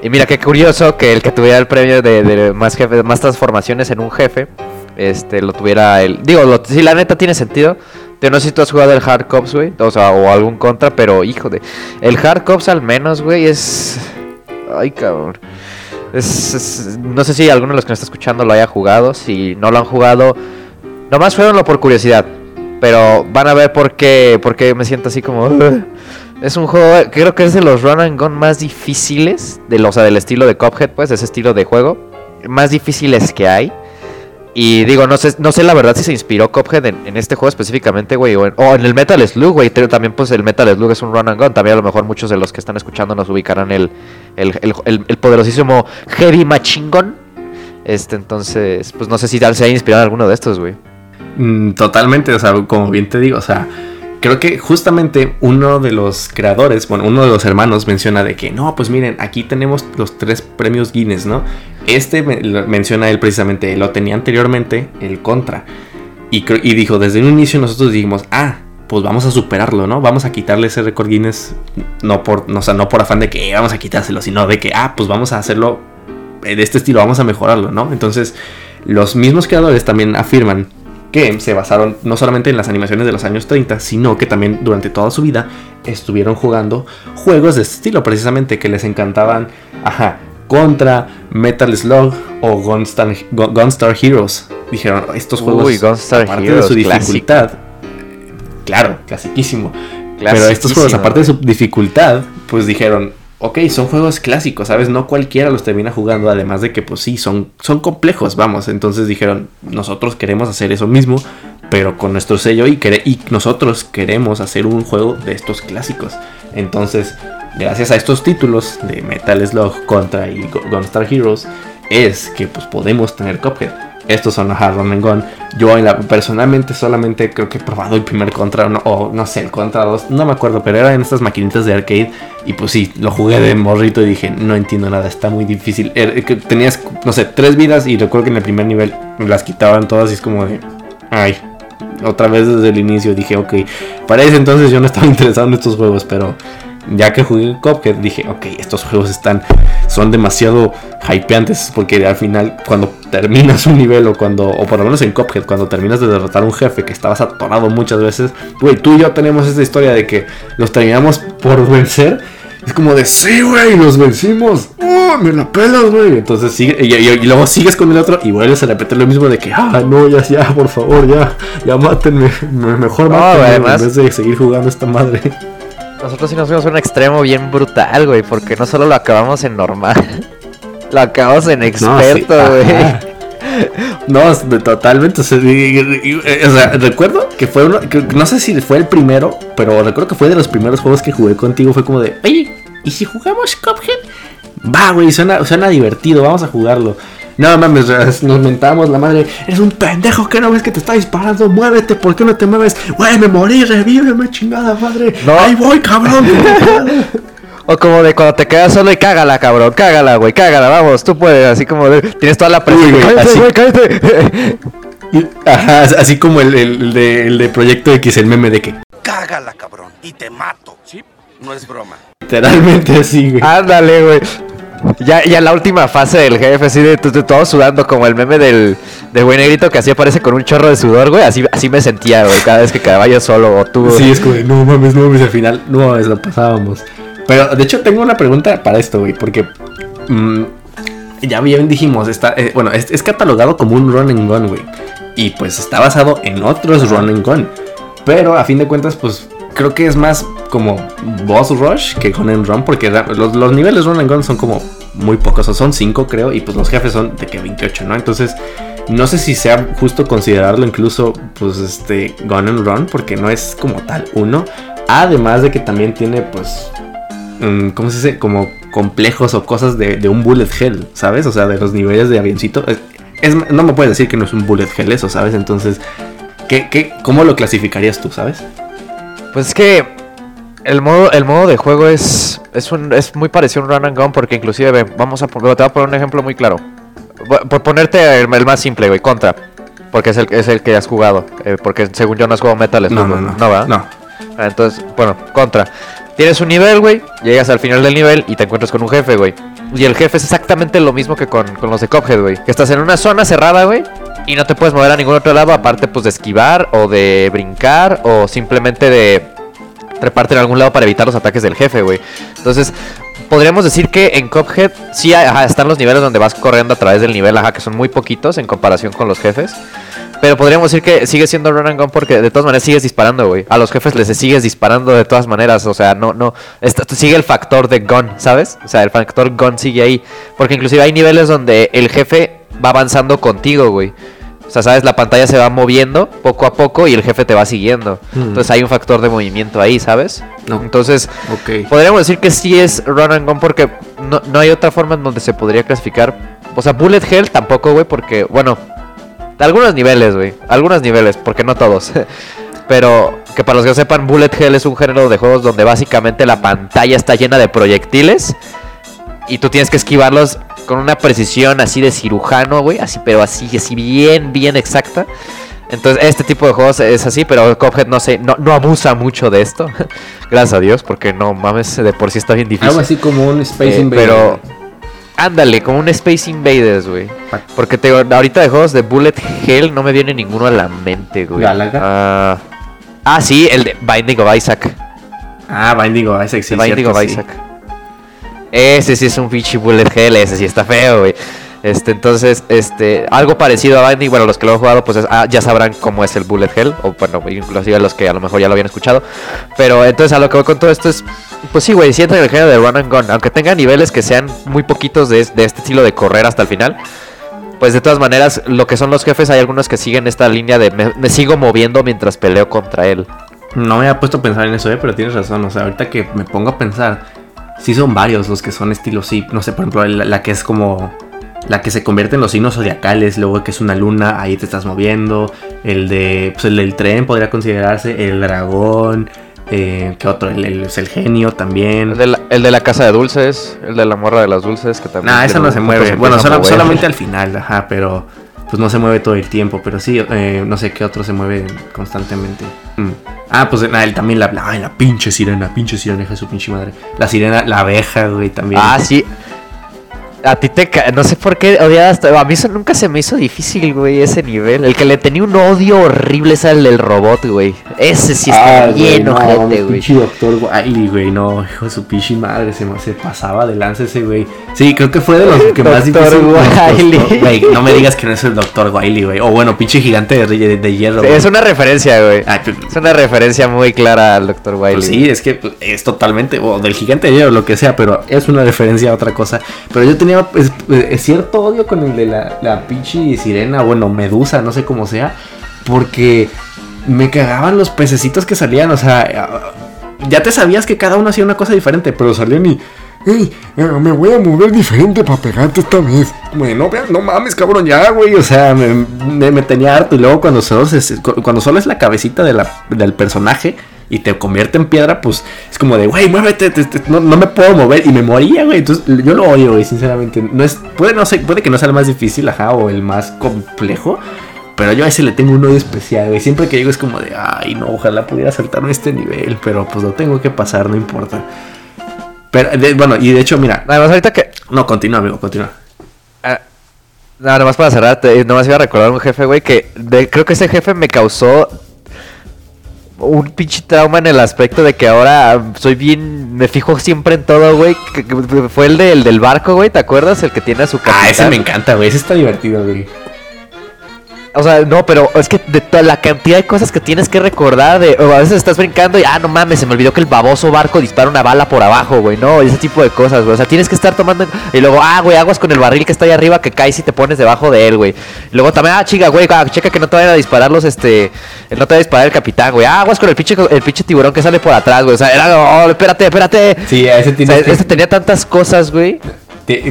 Y mira qué curioso que el que tuviera el premio de, más jefe, más transformaciones en un jefe, este, lo tuviera el, digo, lo, sí, la neta tiene sentido. Yo no sé si tú has jugado el Hard Cops, güey, o sea, o algún contra, pero hijo de, el Hard Cops al menos, güey, es, ay, cabrón. Es- es- no sé si alguno de los que nos está escuchando lo haya jugado. Si no lo han jugado, nomás jueguenlo por curiosidad. Pero van a ver por qué, por qué me siento así como. Es un juego, creo que es de los run and gun más difíciles, de los, o sea, del estilo de Cuphead, pues, ese estilo de juego, más difíciles que hay. Y digo, no sé, no sé la verdad si se inspiró Cuphead en, este juego específicamente, güey, o en, el Metal Slug, güey. pero También, pues, el Metal Slug es un run and gun. También a lo mejor muchos de los que están escuchando nos ubicarán el, el, el, el- poderosísimo Heavy Machine Gun. Este, entonces, pues no sé si se haya inspirado alguno de estos, güey. Mm, totalmente, o sea, como bien te digo, o sea, creo que justamente uno de los creadores, bueno, uno de los hermanos menciona de que, no, pues miren, aquí tenemos los tres premios Guinness, ¿no? Este menciona él precisamente, lo tenía anteriormente, el Contra. Y, dijo, desde un inicio nosotros dijimos, ah, pues vamos a superarlo, ¿no? Vamos a quitarle ese récord Guinness, no por, no, sea, no por afán de que "Eh, vamos a quitárselo, sino de que, ah, pues vamos a hacerlo de este estilo, vamos a mejorarlo, ¿no? Entonces, los mismos creadores también afirman que se basaron no solamente en las animaciones de los años 30, sino que también durante toda su vida estuvieron jugando juegos de este estilo, precisamente que les encantaban, ajá, Contra, Metal Slug o Gunstar, Gun- Gunstar Heroes. Dijeron, estos juegos, Uy, Gunstar aparte Heroes, de su dificultad, claro, clasiquísimo, pero estos juegos, aparte de su dificultad, pues dijeron, ok, son juegos clásicos, ¿sabes? No cualquiera los termina jugando, además de que, pues sí, son, son complejos, vamos. Entonces dijeron, nosotros queremos hacer eso mismo, pero con nuestro sello y, nosotros queremos hacer un juego de estos clásicos. Entonces, gracias a estos títulos de Metal Slug, Contra y Gu- Gunstar Heroes, es que pues podemos tener Cuphead. Estos son los Run and Gun. Yo personalmente solamente creo que he probado el primer Contra no- o no sé, el Contra 2, no me acuerdo, pero era en estas maquinitas de arcade y pues sí, lo jugué de morrito y dije, no entiendo nada, está muy difícil. Era- que tenías, no sé, tres vidas y recuerdo que en el primer nivel las quitaban todas y es como de, ay, otra vez desde el inicio dije, ok, para ese entonces yo no estaba interesado en estos juegos, pero ya que jugué Cuphead dije, ok, estos juegos están, son demasiado hypeantes, porque al final cuando terminas un nivel o cuando, o por lo menos en Cuphead, cuando terminas de derrotar a un jefe que estabas atorado muchas veces, güey, tú y yo tenemos esta historia de que los terminamos por vencer. Es como de, sí, güey, los vencimos. ¡Oh, me la pelas, güey! Entonces sigue, y, y- y luego sigues con el otro y vuelves a repetir lo mismo de que, ah, no, ya, ya, por favor, ya, ya mátenme. me- Mejor No, mátenme además- en vez de seguir jugando esta madre. Nosotros sí nos fuimos a un extremo bien brutal, güey, porque no solo lo acabamos en normal, lo acabamos en experto, No, sí, güey. No, totalmente. O sea, o recuerdo que fue uno, que no sé si fue el primero, pero recuerdo que fue de los primeros juegos que jugué contigo. Fue como de, oye, ¿y si jugamos Cuphead? Va, güey, suena, suena divertido, vamos a jugarlo. No mames, nos mentamos la madre. Eres un pendejo que no ves que te está disparando. Muévete, ¿por qué no te mueves? Güey, me morí, revíveme, chingada madre. No. Ahí voy, cabrón. O como de cuando te quedas solo y cágala, cabrón, cágala, güey, cágala, vamos, tú puedes, así como de, tienes toda la presión. Uy, güey, cállate, así. güey, cállate. Ajá, así como el, el- el de, el de Proyecto X, el meme de que Cágala, cabrón, y te mato. ¿Sí? No es broma. literalmente así, güey. Ándale, güey. Ya, ya la última fase del jefe, así de, de- de todo sudando, como el meme del, del güey negrito que así aparece con un chorro de sudor, güey. Así, así me sentía, güey, cada vez que quedaba yo solo o tú. Sí, es como de, no mames, no mames, al final, no mames, lo pasábamos. Pero de hecho tengo una pregunta para esto, güey, porque mm, ya bien dijimos, está, eh, bueno, es, es catalogado como un run and gun, güey. Y pues está basado en otros run and gun. Pero a fin de cuentas, pues creo que es más como boss rush que gun and run, porque los, los niveles run and gun son como muy pocos, o son 5 creo, y pues los jefes son de que 28, ¿no? Entonces, no sé si sea justo considerarlo incluso, pues, este, gun and run, porque no es como tal uno. Además de que también tiene, pues, mm, ¿cómo se dice? Como complejos o cosas de, un bullet hell, ¿sabes? O sea, de los niveles de avioncito. Es- no me puedes decir que no es un bullet hell eso, ¿sabes? Entonces, ¿qué, qué, ¿cómo lo clasificarías tú, ¿sabes? Pues es que el modo, el modo de juego es, es, un, es muy parecido a un run and gun porque inclusive, ve, vamos a, te voy a poner un ejemplo muy claro. Por ponerte el, el más simple, güey, contra. Porque es el, es el que has jugado. eh, porque según yo no has jugado Metal Slug, No, no, no. No, ¿verdad? No. Ah, Entonces, bueno, contra. Tienes un nivel, güey. Llegas al final del nivel y te encuentras con un jefe, güey. Y el jefe es exactamente lo mismo que con, con los de Cuphead, güey. Que estás en una zona cerrada, güey. Y no te puedes mover a ningún otro lado aparte, pues, de esquivar o de brincar o simplemente de treparte en algún lado para evitar los ataques del jefe, güey. Entonces, podríamos decir que en Cuphead sí están los niveles donde vas corriendo a través del nivel, ajá, que son muy poquitos en comparación con los jefes. pero podríamos decir que sigue siendo run and gun porque de todas maneras sigues disparando, güey. A los jefes les sigues disparando de todas maneras. O sea, no, no. sigue el factor de gun, ¿sabes? O sea, el factor gun sigue ahí. Porque inclusive hay niveles donde el jefe va avanzando contigo, güey. O sea, sabes, la pantalla se va moviendo poco a poco y el jefe te va siguiendo. Hmm. Entonces hay un factor de movimiento ahí, ¿sabes? No. Entonces, Ok. podríamos decir que sí es run and gun porque no, no hay otra forma en donde se podría clasificar. O sea, bullet hell tampoco, güey, porque, bueno, algunos niveles, güey. Algunos niveles, porque no todos. Pero que para los que no sepan, bullet hell es un género de juegos donde básicamente la pantalla está llena de proyectiles y tú tienes que esquivarlos con una precisión así de cirujano, güey, así pero así así bien bien exacta. Entonces, este tipo de juegos es así, pero Cuphead no sé, no, no abusa mucho de esto. Gracias a Dios, porque no mames, de por sí está bien difícil. Algo así como un Space Eh, Invader. Pero ándale, como un Space Invaders, güey. Pa- Porque te ahorita de juegos de Bullet Hell no me viene ninguno a la mente, güey. Ah, ah, sí, el de Binding of Isaac. Ah, Binding of Isaac, sí. Binding of sí. Isaac. Ese sí es un pinche Bullet Hell, ese sí está feo, güey. Este, entonces, este, algo parecido a Binding, bueno, los que lo han jugado, pues es- ah, ya sabrán cómo es el Bullet Hell, o bueno, inclusive los que a lo mejor ya lo habían escuchado. Pero entonces a lo que voy con todo esto es, pues sí, güey, siento que el género de Run and Gun, aunque tenga niveles que sean muy poquitos de, de este estilo de correr hasta el final, pues de todas maneras, lo que son los jefes, hay algunos que siguen esta línea de me, me sigo moviendo mientras peleo contra él. No me había puesto a pensar en eso, eh, pero tienes razón. O sea, ahorita que me pongo a pensar, sí son varios los que son estilo sí. No sé, por ejemplo, la, la que es como. La que se convierte en los signos zodiacales, luego que es una luna, ahí te estás moviendo. El de. Pues el del tren podría considerarse. El dragón. Eh, ¿Qué otro? El, el- es el genio también. El de, la, el de la casa de dulces, el de la morra de las dulces, que también... Nah, esa no se mueve. Bueno, solamente al final, ajá, pero pues no se mueve todo el tiempo. Pero sí, eh, no sé qué otro se mueve constantemente. Mm. Ah, pues ah, él también la, la pinche sirena, pinche sirena, hija de su pinche madre. La sirena, la abeja, güey, también. Ah, sí. A ti te... No sé por qué odiabas... A mí eso nunca se me hizo difícil, güey, ese nivel. El que le tenía un odio horrible es el del robot, güey. Ese sí está Ay, bien güey, no, ojete, güey. Doctor Wiley, güey, no, hijo de su pinche madre, se, se pasaba de lanza ese güey. Sí, creo que fue de los que más difícil. Wily. costó. Güey, no me digas que no es el doctor Wiley, güey. O bueno, pinche gigante de, de, de hierro. Sí, es una referencia, güey. Ah, pues, Es una referencia muy clara al. Wiley. Pues sí, es que pues, es totalmente, o del gigante de hierro, lo que sea, pero es una referencia a otra cosa. Pero yo tenía pues, eh, cierto odio con el de la, la pinche sirena, bueno, medusa, no sé cómo sea, porque me cagaban los pececitos que salían, o sea, ya te sabías que cada uno hacía una cosa diferente, pero salían y... "Ey, eh, me voy a mover diferente para pegarte esta vez. No, mames, cabrón, ya, güey. O sea, me, me- tenía harto. Y luego cuando solo, cuando solo es la cabecita de la- del personaje y te convierte en piedra, pues es como de, güey, muévete, te- te- no, no me puedo mover. Y me moría, güey. Entonces yo lo odio, güey, sinceramente. No es, puede, no sé, puede que no sea el más difícil, ajá, o el más complejo. Pero yo a ese le tengo un odio especial, güey. Siempre que llego es como de, ay, no, ojalá pudiera saltarme este nivel. Pero pues lo tengo que pasar, no importa. Pero, de- bueno, y de hecho, mira. Además, ahorita que... No, continúa, amigo, continúa. Ah, Nada más para cerrar, te- nomás iba a recordar un jefe, güey, que de- creo que ese jefe me causó un pinche trauma en el aspecto de que ahora soy bien, me fijo siempre en todo, güey. Fue el, del del barco, güey, ¿te acuerdas? El que tiene a su Ah, ese capitán. me encanta, güey. Ese está divertido, güey. O sea, no, pero es que de toda la cantidad de cosas que tienes que recordar, de, o a veces estás brincando y, ah, no mames, se me olvidó que el baboso barco dispara una bala por abajo, güey, no, ese tipo de cosas, güey. O sea, tienes que estar tomando. Y luego, ah, güey, aguas con el barril que está ahí arriba que caes y te pones debajo de él, güey. Y luego también, ah, chica, güey, ah, checa que no te vayan a disparar los, este. No te vaya a disparar el capitán, güey. Ah, aguas con el pinche, el pinche tiburón que sale por atrás, güey. O sea, era, oh, espérate, espérate. Sí, ese O sea, este tenía tantas cosas, güey.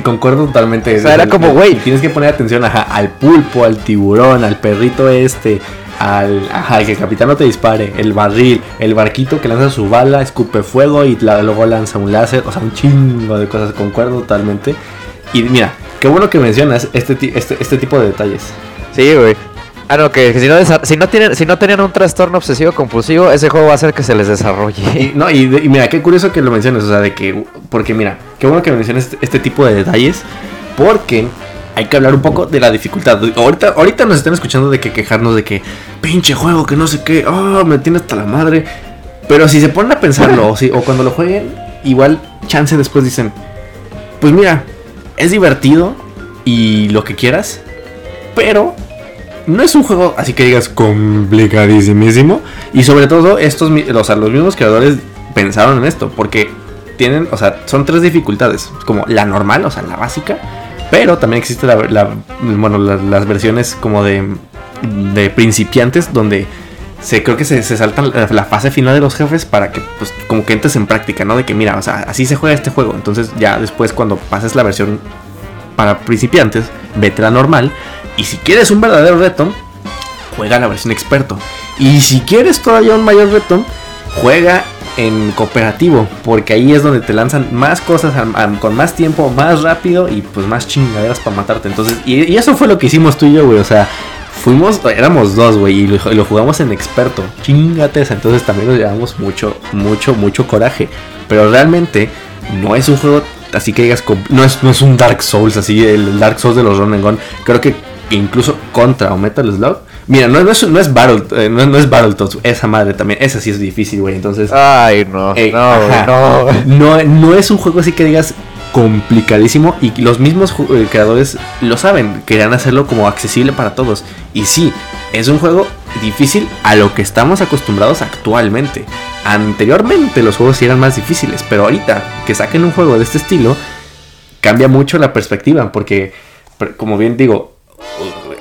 Concuerdo totalmente. O sea, era como, güey. Tienes que poner atención ajá, al pulpo, al tiburón, al perrito este, al, ajá, que el capitán no te dispare, el barril, el barquito que lanza su bala, escupe fuego y la- luego lanza un láser. O sea, un chingo de cosas. Concuerdo totalmente. Y mira, qué bueno que mencionas este, este, este tipo de detalles. Sí, güey. Ah, no, que, si, no si, no tienen, si no tenían un trastorno obsesivo compulsivo, ese juego va a hacer que se les desarrolle. Y, no, y, mira, qué curioso que lo menciones, o sea, de que, porque mira, qué bueno que menciones este, este tipo de detalles, porque hay que hablar un poco de la dificultad. Ahorita, ahorita nos están escuchando de que quejarnos de que, pinche juego, que no sé qué, oh, me tiene hasta la madre. Pero si se ponen a pensarlo, o cuando lo jueguen, igual, chance después dicen, pues mira, es divertido y lo que quieras, pero no es un juego así que digas complicadísimo. Y sobre todo, estos, o los mismos creadores pensaron en esto. Porque tienen, o sea, son tres dificultades. Como la normal, o sea, la básica. Pero también existe la, bueno, la- las versiones como de, de principiantes donde se creo que se, se saltan la, la fase final de los jefes para que pues como que entres en práctica, ¿no? De que mira, o sea, así se juega este juego. Entonces ya después cuando pases la versión para principiantes, vete la normal. Y si quieres un verdadero reto, juega la versión experto. Y si quieres todavía un mayor reto, juega en cooperativo, porque ahí es donde te lanzan más cosas con más tiempo, más rápido y pues más chingaderas para matarte. Entonces, y, y eso fue lo que hicimos tú y yo, güey. O sea, fuimos, éramos dos, güey, y lo, y lo jugamos en experto. Chingate esa. Entonces también nos llevamos mucho, mucho, mucho coraje. Pero realmente no es un juego así que digas, no es, no es un Dark Souls, así el Dark Souls de los Run and Gun. Creo que incluso contra o Metal Slug. Mira, no, no es, no es Battle, eh, no, no es Battletoads, esa madre también, esa sí es difícil, güey. Entonces, Ay, no. Ey, no, ajá. no. no, no es un juego así que digas complicadísimo y los mismos eh, creadores lo saben, querían hacerlo como accesible para todos. Y sí, es un juego difícil a lo que estamos acostumbrados actualmente. Anteriormente los juegos sí eran más difíciles, pero ahorita que saquen un juego de este estilo, cambia mucho la perspectiva, porque, como bien digo,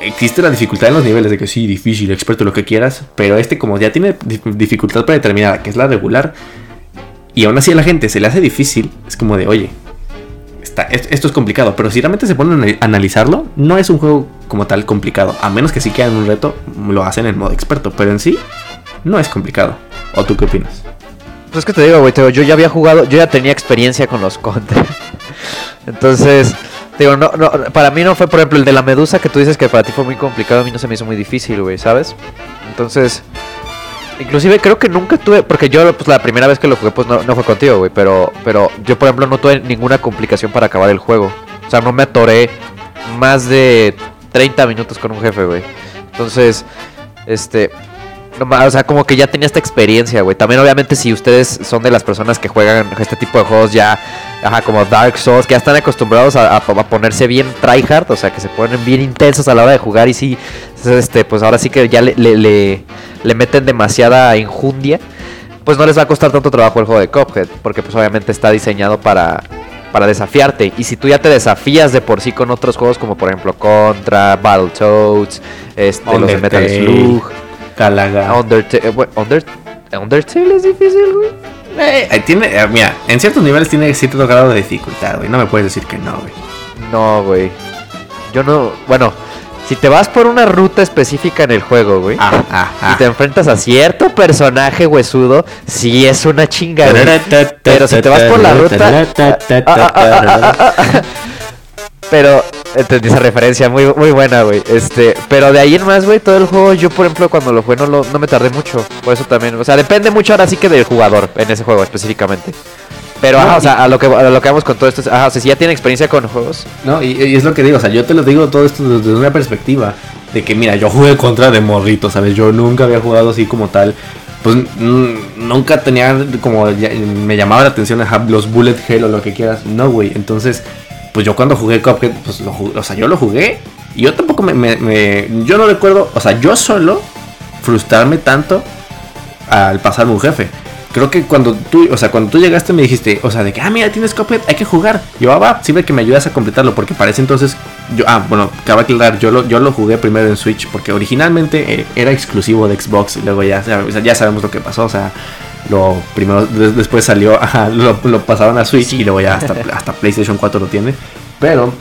existe la dificultad en los niveles de que sí, difícil, experto, lo que quieras, pero este como ya tiene dif- dificultad predeterminada, que es la regular, y aún así a la gente se le hace difícil, es como de, oye, está, es- esto es complicado, pero si realmente se ponen a anali- analizarlo, no es un juego como tal complicado, a menos que si quieran un reto, lo hacen en modo experto, pero en sí, no es complicado. ¿O tú qué opinas? Pues es que te digo, güey, yo ya había jugado, yo ya tenía experiencia con los contra. Entonces, digo, no, no, para mí no fue, por ejemplo, el de la medusa que tú dices que para ti fue muy complicado, a mí no se me hizo muy difícil, güey, ¿sabes? Entonces, inclusive creo que nunca tuve, porque yo pues la primera vez que lo jugué pues no, no fue contigo, güey, pero, pero yo por ejemplo no tuve ninguna complicación para acabar el juego. O sea, no me atoré más de 30 minutos con un jefe, güey. Entonces, este, o sea, como que ya tenía esta experiencia, güey. También, obviamente, si ustedes son de las personas que juegan este tipo de juegos ya, ajá, como Dark Souls, que ya están acostumbrados a, a- a ponerse bien tryhard, o sea, que se ponen bien intensos a la hora de jugar y sí, este, pues ahora sí que ya le, le, le- le meten demasiada injundia, pues no les va a costar tanto trabajo el juego de Cuphead, porque pues obviamente está diseñado para, para desafiarte. Y si tú ya te desafías de por sí con otros juegos como por ejemplo Contra, Battletoads, este, los de Metal. Slug, Calaga. Undertale, eh, bueno, Undertale es difícil, güey. Eh, tiene, eh, mira, en ciertos niveles tiene cierto grado de dificultad, güey. No me puedes decir que no, güey. No, güey. Yo no, bueno, si te vas por una ruta específica en el juego, güey. Ah, ah, ah. Y te enfrentas a cierto personaje huesudo, sí es una chinga, güey. Pero si te vas por la ruta. Pero entendí esa referencia muy, muy buena, güey. Este, pero de ahí en más, güey, todo el juego, yo por ejemplo cuando lo jugué no, lo- no me tardé mucho. Por eso también, o sea, depende mucho ahora sí que del jugador en ese juego específicamente. Pero, No, ajá, o sea, a lo que a lo que vamos con todo esto es, ajá, o sea, si ya tiene experiencia con juegos, No, y, y es lo que digo, o sea, yo te lo digo todo esto desde una perspectiva de que, mira, yo jugué contra de morrito, ¿sabes? Yo nunca había jugado así como tal. Pues mm, nunca tenía como, me llamaba la atención ajá, los bullet hell o lo que quieras. No, güey. Entonces, pues yo cuando jugué Cuphead, pues lo jugué, o sea, yo lo jugué y yo tampoco me, me- me- yo no recuerdo, o sea, yo solo frustrarme tanto al pasar un jefe. Creo que cuando tú, o sea, cuando tú llegaste me dijiste, o sea, de que, ah, mira, tienes Cuphead, hay que jugar. Yo, ah, va, sirve que me ayudas a completarlo, porque parece entonces, yo, ah, bueno, cabe aclarar, yo lo, yo lo jugué primero en Switch, porque originalmente eh, era exclusivo de Xbox, y luego ya, ya sabemos lo que pasó, o sea, lo primero, des- después salió, ajá, lo, lo pasaron a Switch, y luego ya hasta, hasta PlayStation 4 lo tiene, pero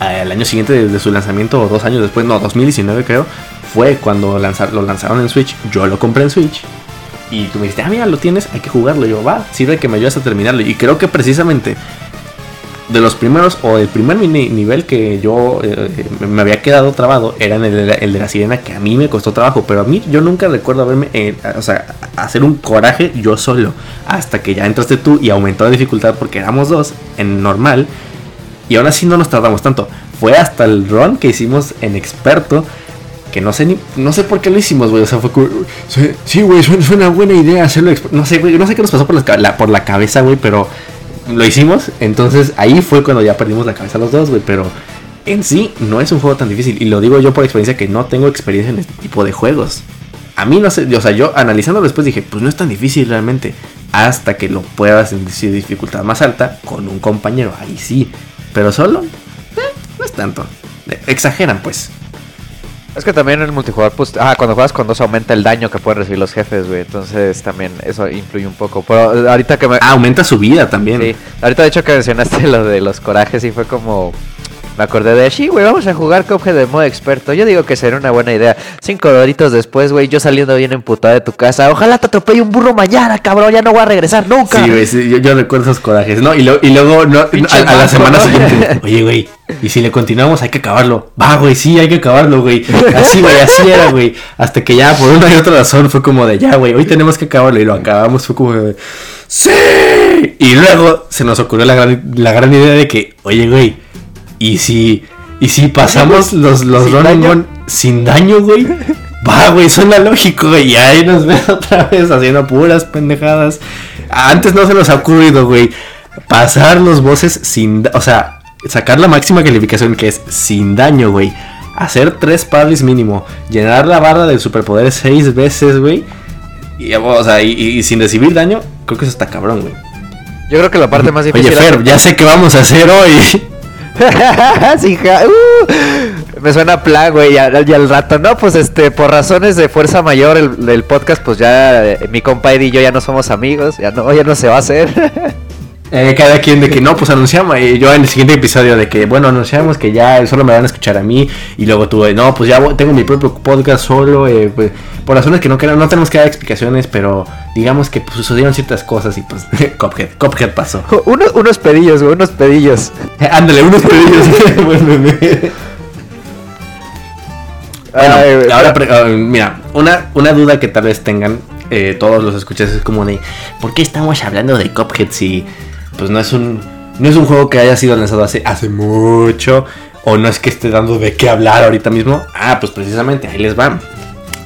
eh, el año siguiente de, de su lanzamiento, o dos años después, no, 2019 creo, fue cuando lanzar, lo lanzaron en Switch. Yo lo compré en Switch. Y tú me dijiste, ah, mira, lo tienes, hay que jugarlo. Y yo, va, sirve que me ayudes a terminarlo. Y creo que precisamente de los primeros, o el primer nivel que yo eh, me había quedado trabado, era en el, de la sirena, que a mí me costó trabajo. Pero a mí, yo nunca recuerdo haberme, eh, o sea, hacer un coraje yo solo. Hasta que ya entraste tú y aumentó la dificultad porque éramos dos en normal. Y aún así no nos tardamos tanto. Fue hasta el run que hicimos en experto. Que no sé ni, no sé por qué lo hicimos, güey. O sea, fue sí, Sí, güey, suena, suena buena idea hacerlo. No sé, güey, no sé qué nos pasó por la- por la cabeza, güey, pero lo hicimos. Entonces ahí fue cuando ya perdimos la cabeza los dos, güey. Pero en sí no es un juego tan difícil. Y lo digo yo por experiencia que no tengo experiencia en este tipo de juegos. A mí no sé, o sea, yo analizándolo después dije, pues no es tan difícil realmente. Hasta que lo puedas en dificultad más alta con un compañero. Ahí sí. Pero solo, eh, no es tanto. Exageran, pues. Es que también en el multijugador, pues, ah, cuando juegas con dos aumenta el daño que pueden recibir los jefes, güey. Entonces también eso influye un poco. Pero eh, ahorita que me... Ah, aumenta su vida también. Sí, ahorita de hecho que mencionaste lo de los corajes y fue como... Me acordé de, sí, güey, vamos a jugar Cuphead de modo experto. Yo digo que sería una buena idea. Cinco horitos después, güey, yo saliendo bien emputado de tu casa. Ojalá te atropelle un burro mañana, cabrón. Ya no voy a regresar nunca. Sí, güey, sí, yo, yo recuerdo esos corajes, ¿no? Y, lo- y luego, no, a, a la semana siguiente, oye, güey, y si le continuamos, hay que acabarlo. Va, güey, sí, hay que acabarlo, güey. Así, güey, así era, güey. Hasta que ya, por una y otra razón, fue como de, ya, güey, hoy tenemos que acabarlo. Y lo acabamos, fue como de, ¡sí! Y luego se nos ocurrió la gran, la gran idea de que, oye, güey, y si, y si pasamos los, los ¿Sin daño? sin daño, güey. Va, güey, suena lógico, güey. Y ahí nos ves otra vez haciendo puras pendejadas. Antes no se nos ha ocurrido, güey. Pasar los bosses sin... O sea, sacar la máxima calificación que es sin daño, güey. Hacer tres parries mínimo. Llenar la barra del superpoder seis veces, güey. Y, o sea, y, sin recibir daño, creo que eso está cabrón, güey. Yo creo que la parte más Oye, difícil... Fer, ya sé qué vamos a hacer hoy. sí, ja- uh, me suena plan, güey, y, al- rato, no, pues este, por razones de fuerza mayor el, del podcast, pues ya eh, mi compa Eddie y yo ya no somos amigos, ya no, ya no se va a hacer. Eh, cada quien de que no, pues anunciamos. Y yo en el siguiente episodio de que, bueno, anunciamos que ya solo me van a escuchar a mí. Y luego tú, de, no, pues ya tengo mi propio podcast solo. eh, pues, por razones que no, quedan- no tenemos que dar explicaciones, pero digamos que pues, sucedieron ciertas cosas y pues Cophead, Cophead pasó. unos, unos pedillos, güey, unos pedillos. Ándale, unos pedillos. Bueno, Ay, ahora, ah, mira, una, una duda que tal vez tengan eh, todos los escuchas es como de, ¿por qué estamos hablando de Cuphead si pues no es un no es un juego que haya sido lanzado hace, hace mucho o no es que esté dando de qué hablar ahorita mismo? Ah, pues precisamente ahí les va.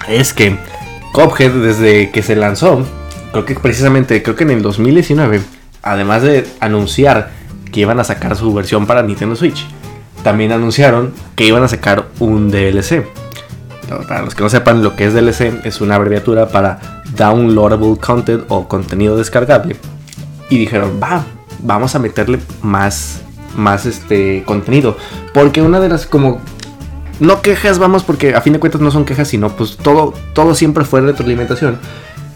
Es que Cuphead desde que se lanzó, creo que precisamente, creo que en el 2019, además de anunciar que iban a sacar su versión para Nintendo Switch, también anunciaron que iban a sacar un DLC. Para los que no sepan lo que es DLC, es una abreviatura para Downloadable Content o contenido descargable. Y dijeron, va, vamos a meterle más, más este contenido. Porque una de las como no quejas, vamos, porque a fin de cuentas no son quejas, sino pues todo, todo siempre fue retroalimentación.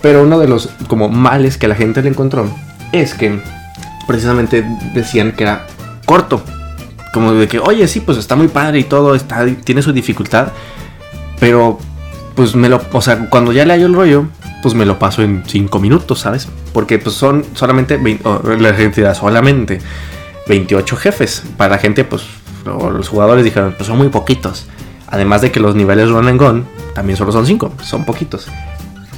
Pero uno de los como males que la gente le encontró es que precisamente decían que era corto. Como de que, oye, sí, pues está muy padre y todo, está, tiene su dificultad. Pero, pues me lo, o sea, cuando ya le hallo el rollo, pues me lo paso en 5 minutos, ¿sabes? Porque pues son solamente, la dirá, solamente 28 jefes. Para la gente, pues, los jugadores dijeron, pues son muy poquitos. Además de que los niveles run and gun también solo son 5, son poquitos.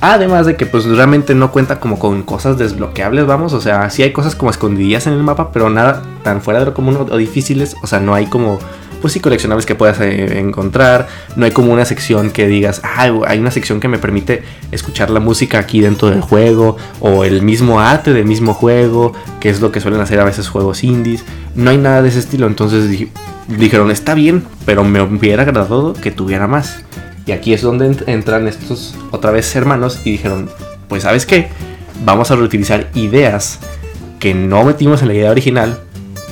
Además de que pues realmente no cuenta como con cosas desbloqueables, vamos, o sea, sí hay cosas como escondidillas en el mapa, pero nada tan fuera de lo común o difíciles, o sea, no hay como, pues sí, coleccionables que puedas eh, encontrar, no hay como una sección que digas, ah, hay una sección que me permite escuchar la música aquí dentro del juego, o el mismo arte del mismo juego, que es lo que suelen hacer a veces juegos indies, no hay nada de ese estilo, entonces di- dijeron, está bien, pero me hubiera agradado que tuviera más. Y aquí es donde ent- entran estos otra vez hermanos y dijeron, pues sabes qué, vamos a reutilizar ideas que no metimos en la idea original,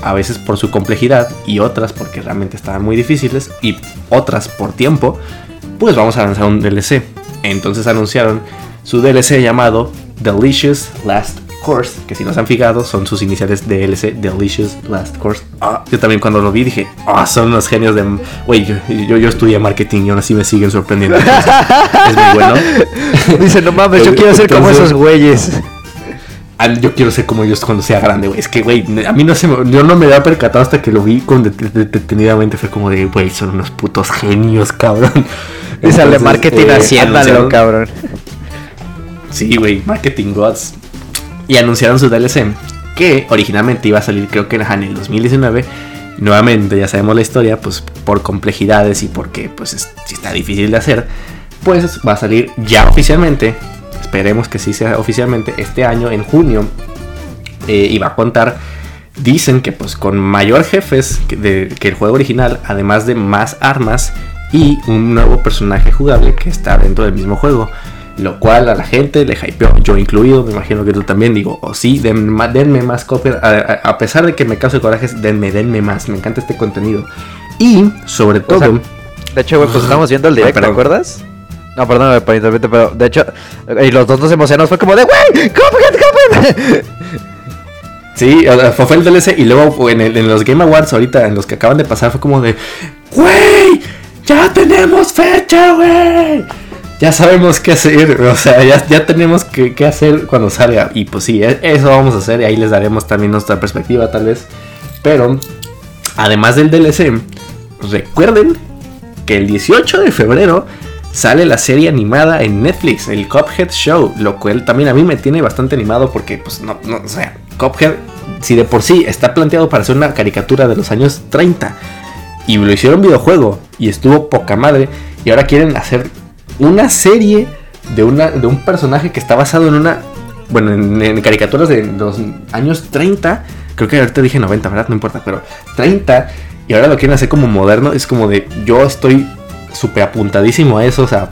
a veces por su complejidad y otras porque realmente estaban muy difíciles y otras por tiempo, pues vamos a lanzar un DLC. Entonces anunciaron su DLC llamado Delicious Last Course, que si no se han fijado son sus iniciales DLC Delicious Last Course. Ah, yo también cuando lo vi dije, ah, son unos genios de... Güey, yo, yo, yo estudié marketing y aún así me siguen sorprendiendo. Entonces, es muy bueno. Dice, no mames, yo quiero ser como esos güeyes. Yo quiero ser como ellos cuando sea grande, güey. Es que, güey, a mí no se me, yo no me había percatado hasta que lo vi con det- det- detenidamente. Fue como de, güey, son unos putos genios, cabrón. De Entonces, marketing eh, anunciaron- cabrón. Sí, güey, Marketing Gods. Y anunciaron su DLC, que originalmente iba a salir creo que en el 2019. Nuevamente, ya sabemos la historia, pues por complejidades y porque pues es- sí está difícil de hacer, pues va a salir ya oficialmente. Esperemos que sí sea oficialmente este año, en junio. eh, y va a contar dicen que pues con mayor jefes que, de- que el juego original, además de más armas y un nuevo personaje jugable que está dentro del mismo juego. Lo cual a la gente le hypeó, yo incluido, me imagino que tú también digo, o sí, denme, más copias, a, a- a pesar de que me cause corajes, denme, denme más, me encanta este contenido. Y sobre todo, sea, De hecho, güey, pues estamos viendo el Ah, directo, ¿te acuerdas? No, perdón, por interrumpirte, pero de hecho, y los dos nos emocionamos, fue como de, Cuphead, Cuphead. Sí, fue el DLC y luego en, los Game Awards ahorita, en los que acaban de pasar, fue como de, ¡Güey! ¡Ya tenemos fecha, güey! Ya sabemos qué hacer, o sea, ya, ya tenemos que, qué hacer cuando salga. Y pues sí, e- eso vamos a hacer y ahí les daremos también nuestra perspectiva tal vez. Pero, además del DLC, recuerden que el 18 de febrero sale la serie animada en Netflix, el Cuphead Show, lo cual también a mí me tiene bastante animado porque, pues, no, no, o sea, Cuphead, si de por sí está planteado para ser una caricatura de los años 30 y lo hicieron videojuego y estuvo poca madre, y ahora quieren hacer una serie de, una, de un personaje que está basado en una, bueno, en, en caricaturas de los años 30, creo que ahorita dije 90, ¿verdad? No importa, pero 30, y ahora lo quieren hacer como moderno, es como de, yo estoy súper apuntadísimo a eso, o sea,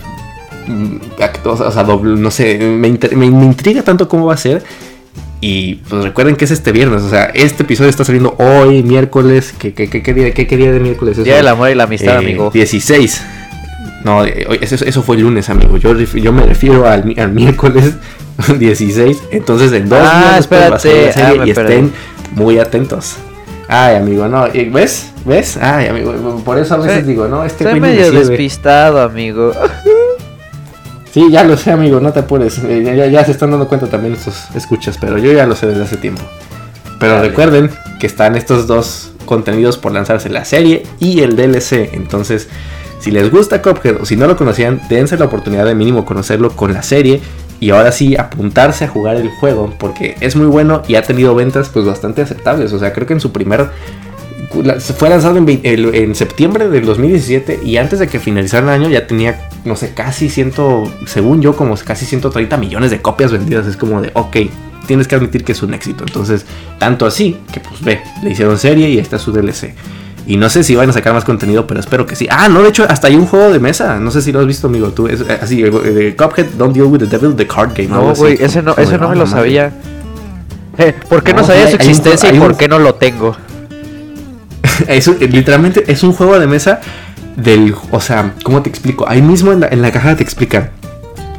mm, o sea, doble- no sé, me, me- me intriga tanto cómo va a ser. Y pues recuerden que es este viernes, o sea, este episodio está saliendo hoy, miércoles. ¿Qué, qué, qué- qué día, qué- qué día de miércoles es Día del amor y la amistad, Eh, amigo. 16. No, eh, hoy- eso, eso fue el lunes, amigo. Yo, yo me refiero al, al miércoles 16. Entonces, en dos Ah, días después va a salir la espérate. serie Ah, y perdí. estén muy atentos. Ay, amigo, no. ¿Ves? ¿Ves? Ay, amigo, por eso a veces Soy- digo, no, este medio me despistado, amigo. Sí, ya lo sé, amigo, no te apures. Eh, ya, ya- ya se están dando cuenta también estos escuchas, pero yo ya lo sé desde hace tiempo. Pero Dale. recuerden que están estos dos contenidos por lanzarse la serie y el DLC. Entonces, si les gusta Cuphead o si no lo conocían, dense la oportunidad de mínimo conocerlo con la serie y ahora sí apuntarse a jugar el juego porque es muy bueno y ha tenido ventas pues bastante aceptables. O sea, creo que en su primer fue lanzado en, vein- el- en septiembre del 2017 y antes de que finalizara el año ya tenía, no sé, casi ciento, según yo, como casi 130 millones de copias vendidas. Es como de, ok, tienes que admitir que es un éxito. Entonces, tanto así que pues ve, le hicieron serie y está su DLC. Y no sé si van a sacar más contenido, pero espero que sí. Ah, no, de hecho, hasta hay un juego de mesa. No sé si lo has visto, amigo. Tú, es, eh, así, eh, de Cuphead, Don't Deal with the Devil, the card game. No, güey, ese no, ese no me "Ah, lo la madre". sabía. ¿Por qué no, sabía su existencia y por qué no lo tengo? Es literalmente es un juego de mesa del, o sea, ¿cómo te explico? Ahí mismo en la, en la caja te explican.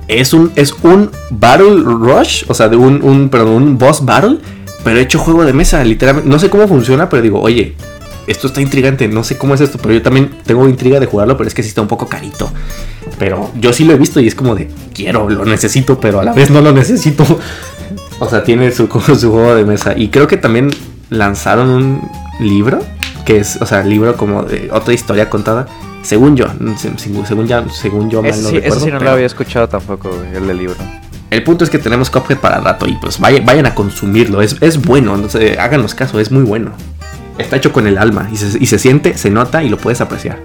Es un, es un Battle Rush, o sea, de un, un, perdón, un boss battle, pero hecho juego de mesa, literalmente. No sé cómo funciona, pero digo, oye, esto está intrigante, no sé cómo es esto, pero yo también tengo intriga de jugarlo, pero es que sí está un poco carito. Pero yo sí lo he visto y es como de, quiero, lo necesito, pero a la vez no lo necesito. O sea, tiene su, su juego de mesa. Y creo que también lanzaron un libro, que es, o sea, libro como de otra historia contada. Según yo, se- según, ya, según yo mal no sí, recuerdo, sí no lo había escuchado tampoco, el del libro. El punto es que tenemos Cuphead para rato y pues vayan, vayan a consumirlo. Es, es bueno, no sé, háganos caso, es muy bueno. Está hecho con el alma y se, y se siente, se nota y lo puedes apreciar.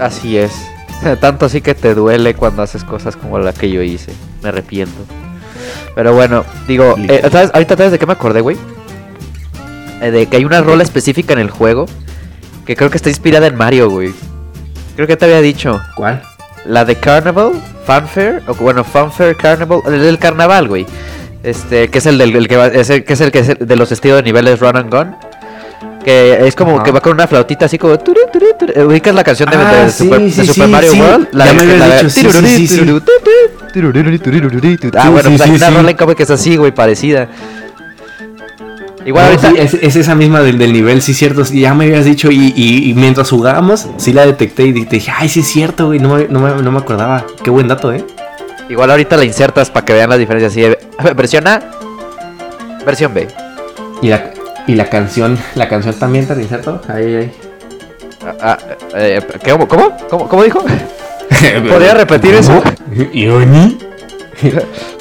Así es. Tanto así que te duele cuando haces cosas como la que yo hice. Me arrepiento. Pero bueno, digo, eh. ¿sabes? ahorita sabes de qué me acordé, güey. Eh, de que hay una rola específica en el juego que creo que está inspirada en Mario, güey. Creo que te había dicho. ¿Cuál? La de Carnival, Fanfare, o bueno, Fanfare Carnival, el del carnaval, güey. Este, que es el del el que va, es el, que es el que es el de los estilos de niveles Run and Gun. Que es como Ajá. que va con una flautita así como. turu, turu, turu. ¿Ubicas la canción de, Ah, de sí, Super, de sí, Super sí, Mario. World? Ya me habías la de- dicho. Ah, bueno, pues hay una rola en que es así, güey, parecida. Igual ahorita. sí, es, es esa misma del, del nivel, sí, cierto. sí, ya me habías dicho y, y- y mientras jugábamos, sí la detecté y te dije, ay, sí es cierto, güey. No me, no, me, no me acordaba. Qué buen dato, ¿eh? Igual ahorita la insertas para que vean las diferencias. Así de, versión A, versión B. Y la, y la canción, la canción también te la inserto. Ahí, ahí. Ah, ah, eh, ¿qué- ¿cómo, ¿Cómo? ¿Cómo? ¿Cómo dijo? ¿Podría repetir eso? ¿Y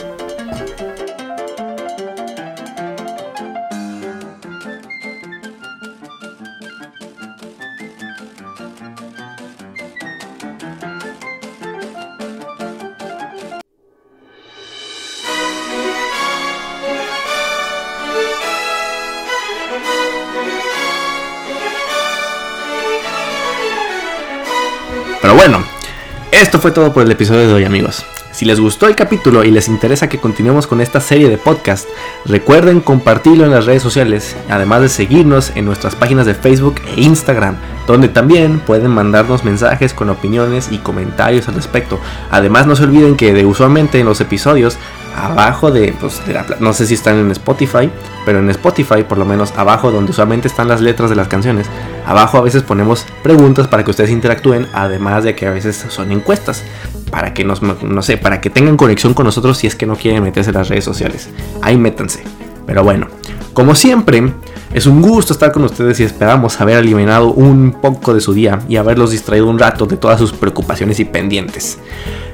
esto fue todo por el episodio de hoy amigos. Si les gustó el capítulo y les interesa que continuemos con esta serie de podcast, recuerden compartirlo en las redes sociales, además de seguirnos en nuestras páginas de Facebook e Instagram, donde también pueden mandarnos mensajes con opiniones y comentarios al respecto. Además no se olviden que de usualmente en los episodios abajo de, pues, de la, no sé si están en Spotify, pero en Spotify por lo menos abajo donde usualmente están las letras de las canciones, abajo a veces ponemos preguntas para que ustedes interactúen, además de que a veces son encuestas para que nos, no sé, para que tengan conexión con nosotros si es que no quieren meterse en las redes sociales. Ahí métanse. Pero bueno, como siempre, es un gusto estar con ustedes y esperamos haber eliminado un poco de su día y haberlos distraído un rato de todas sus preocupaciones y pendientes.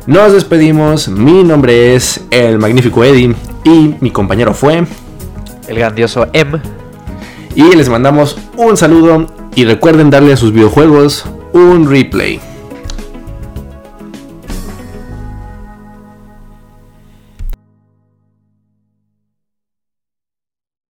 Nos despedimos, mi nombre es el magnífico Eddie y mi compañero fue El grandioso M. y les mandamos un saludo y recuerden darle a sus videojuegos un replay.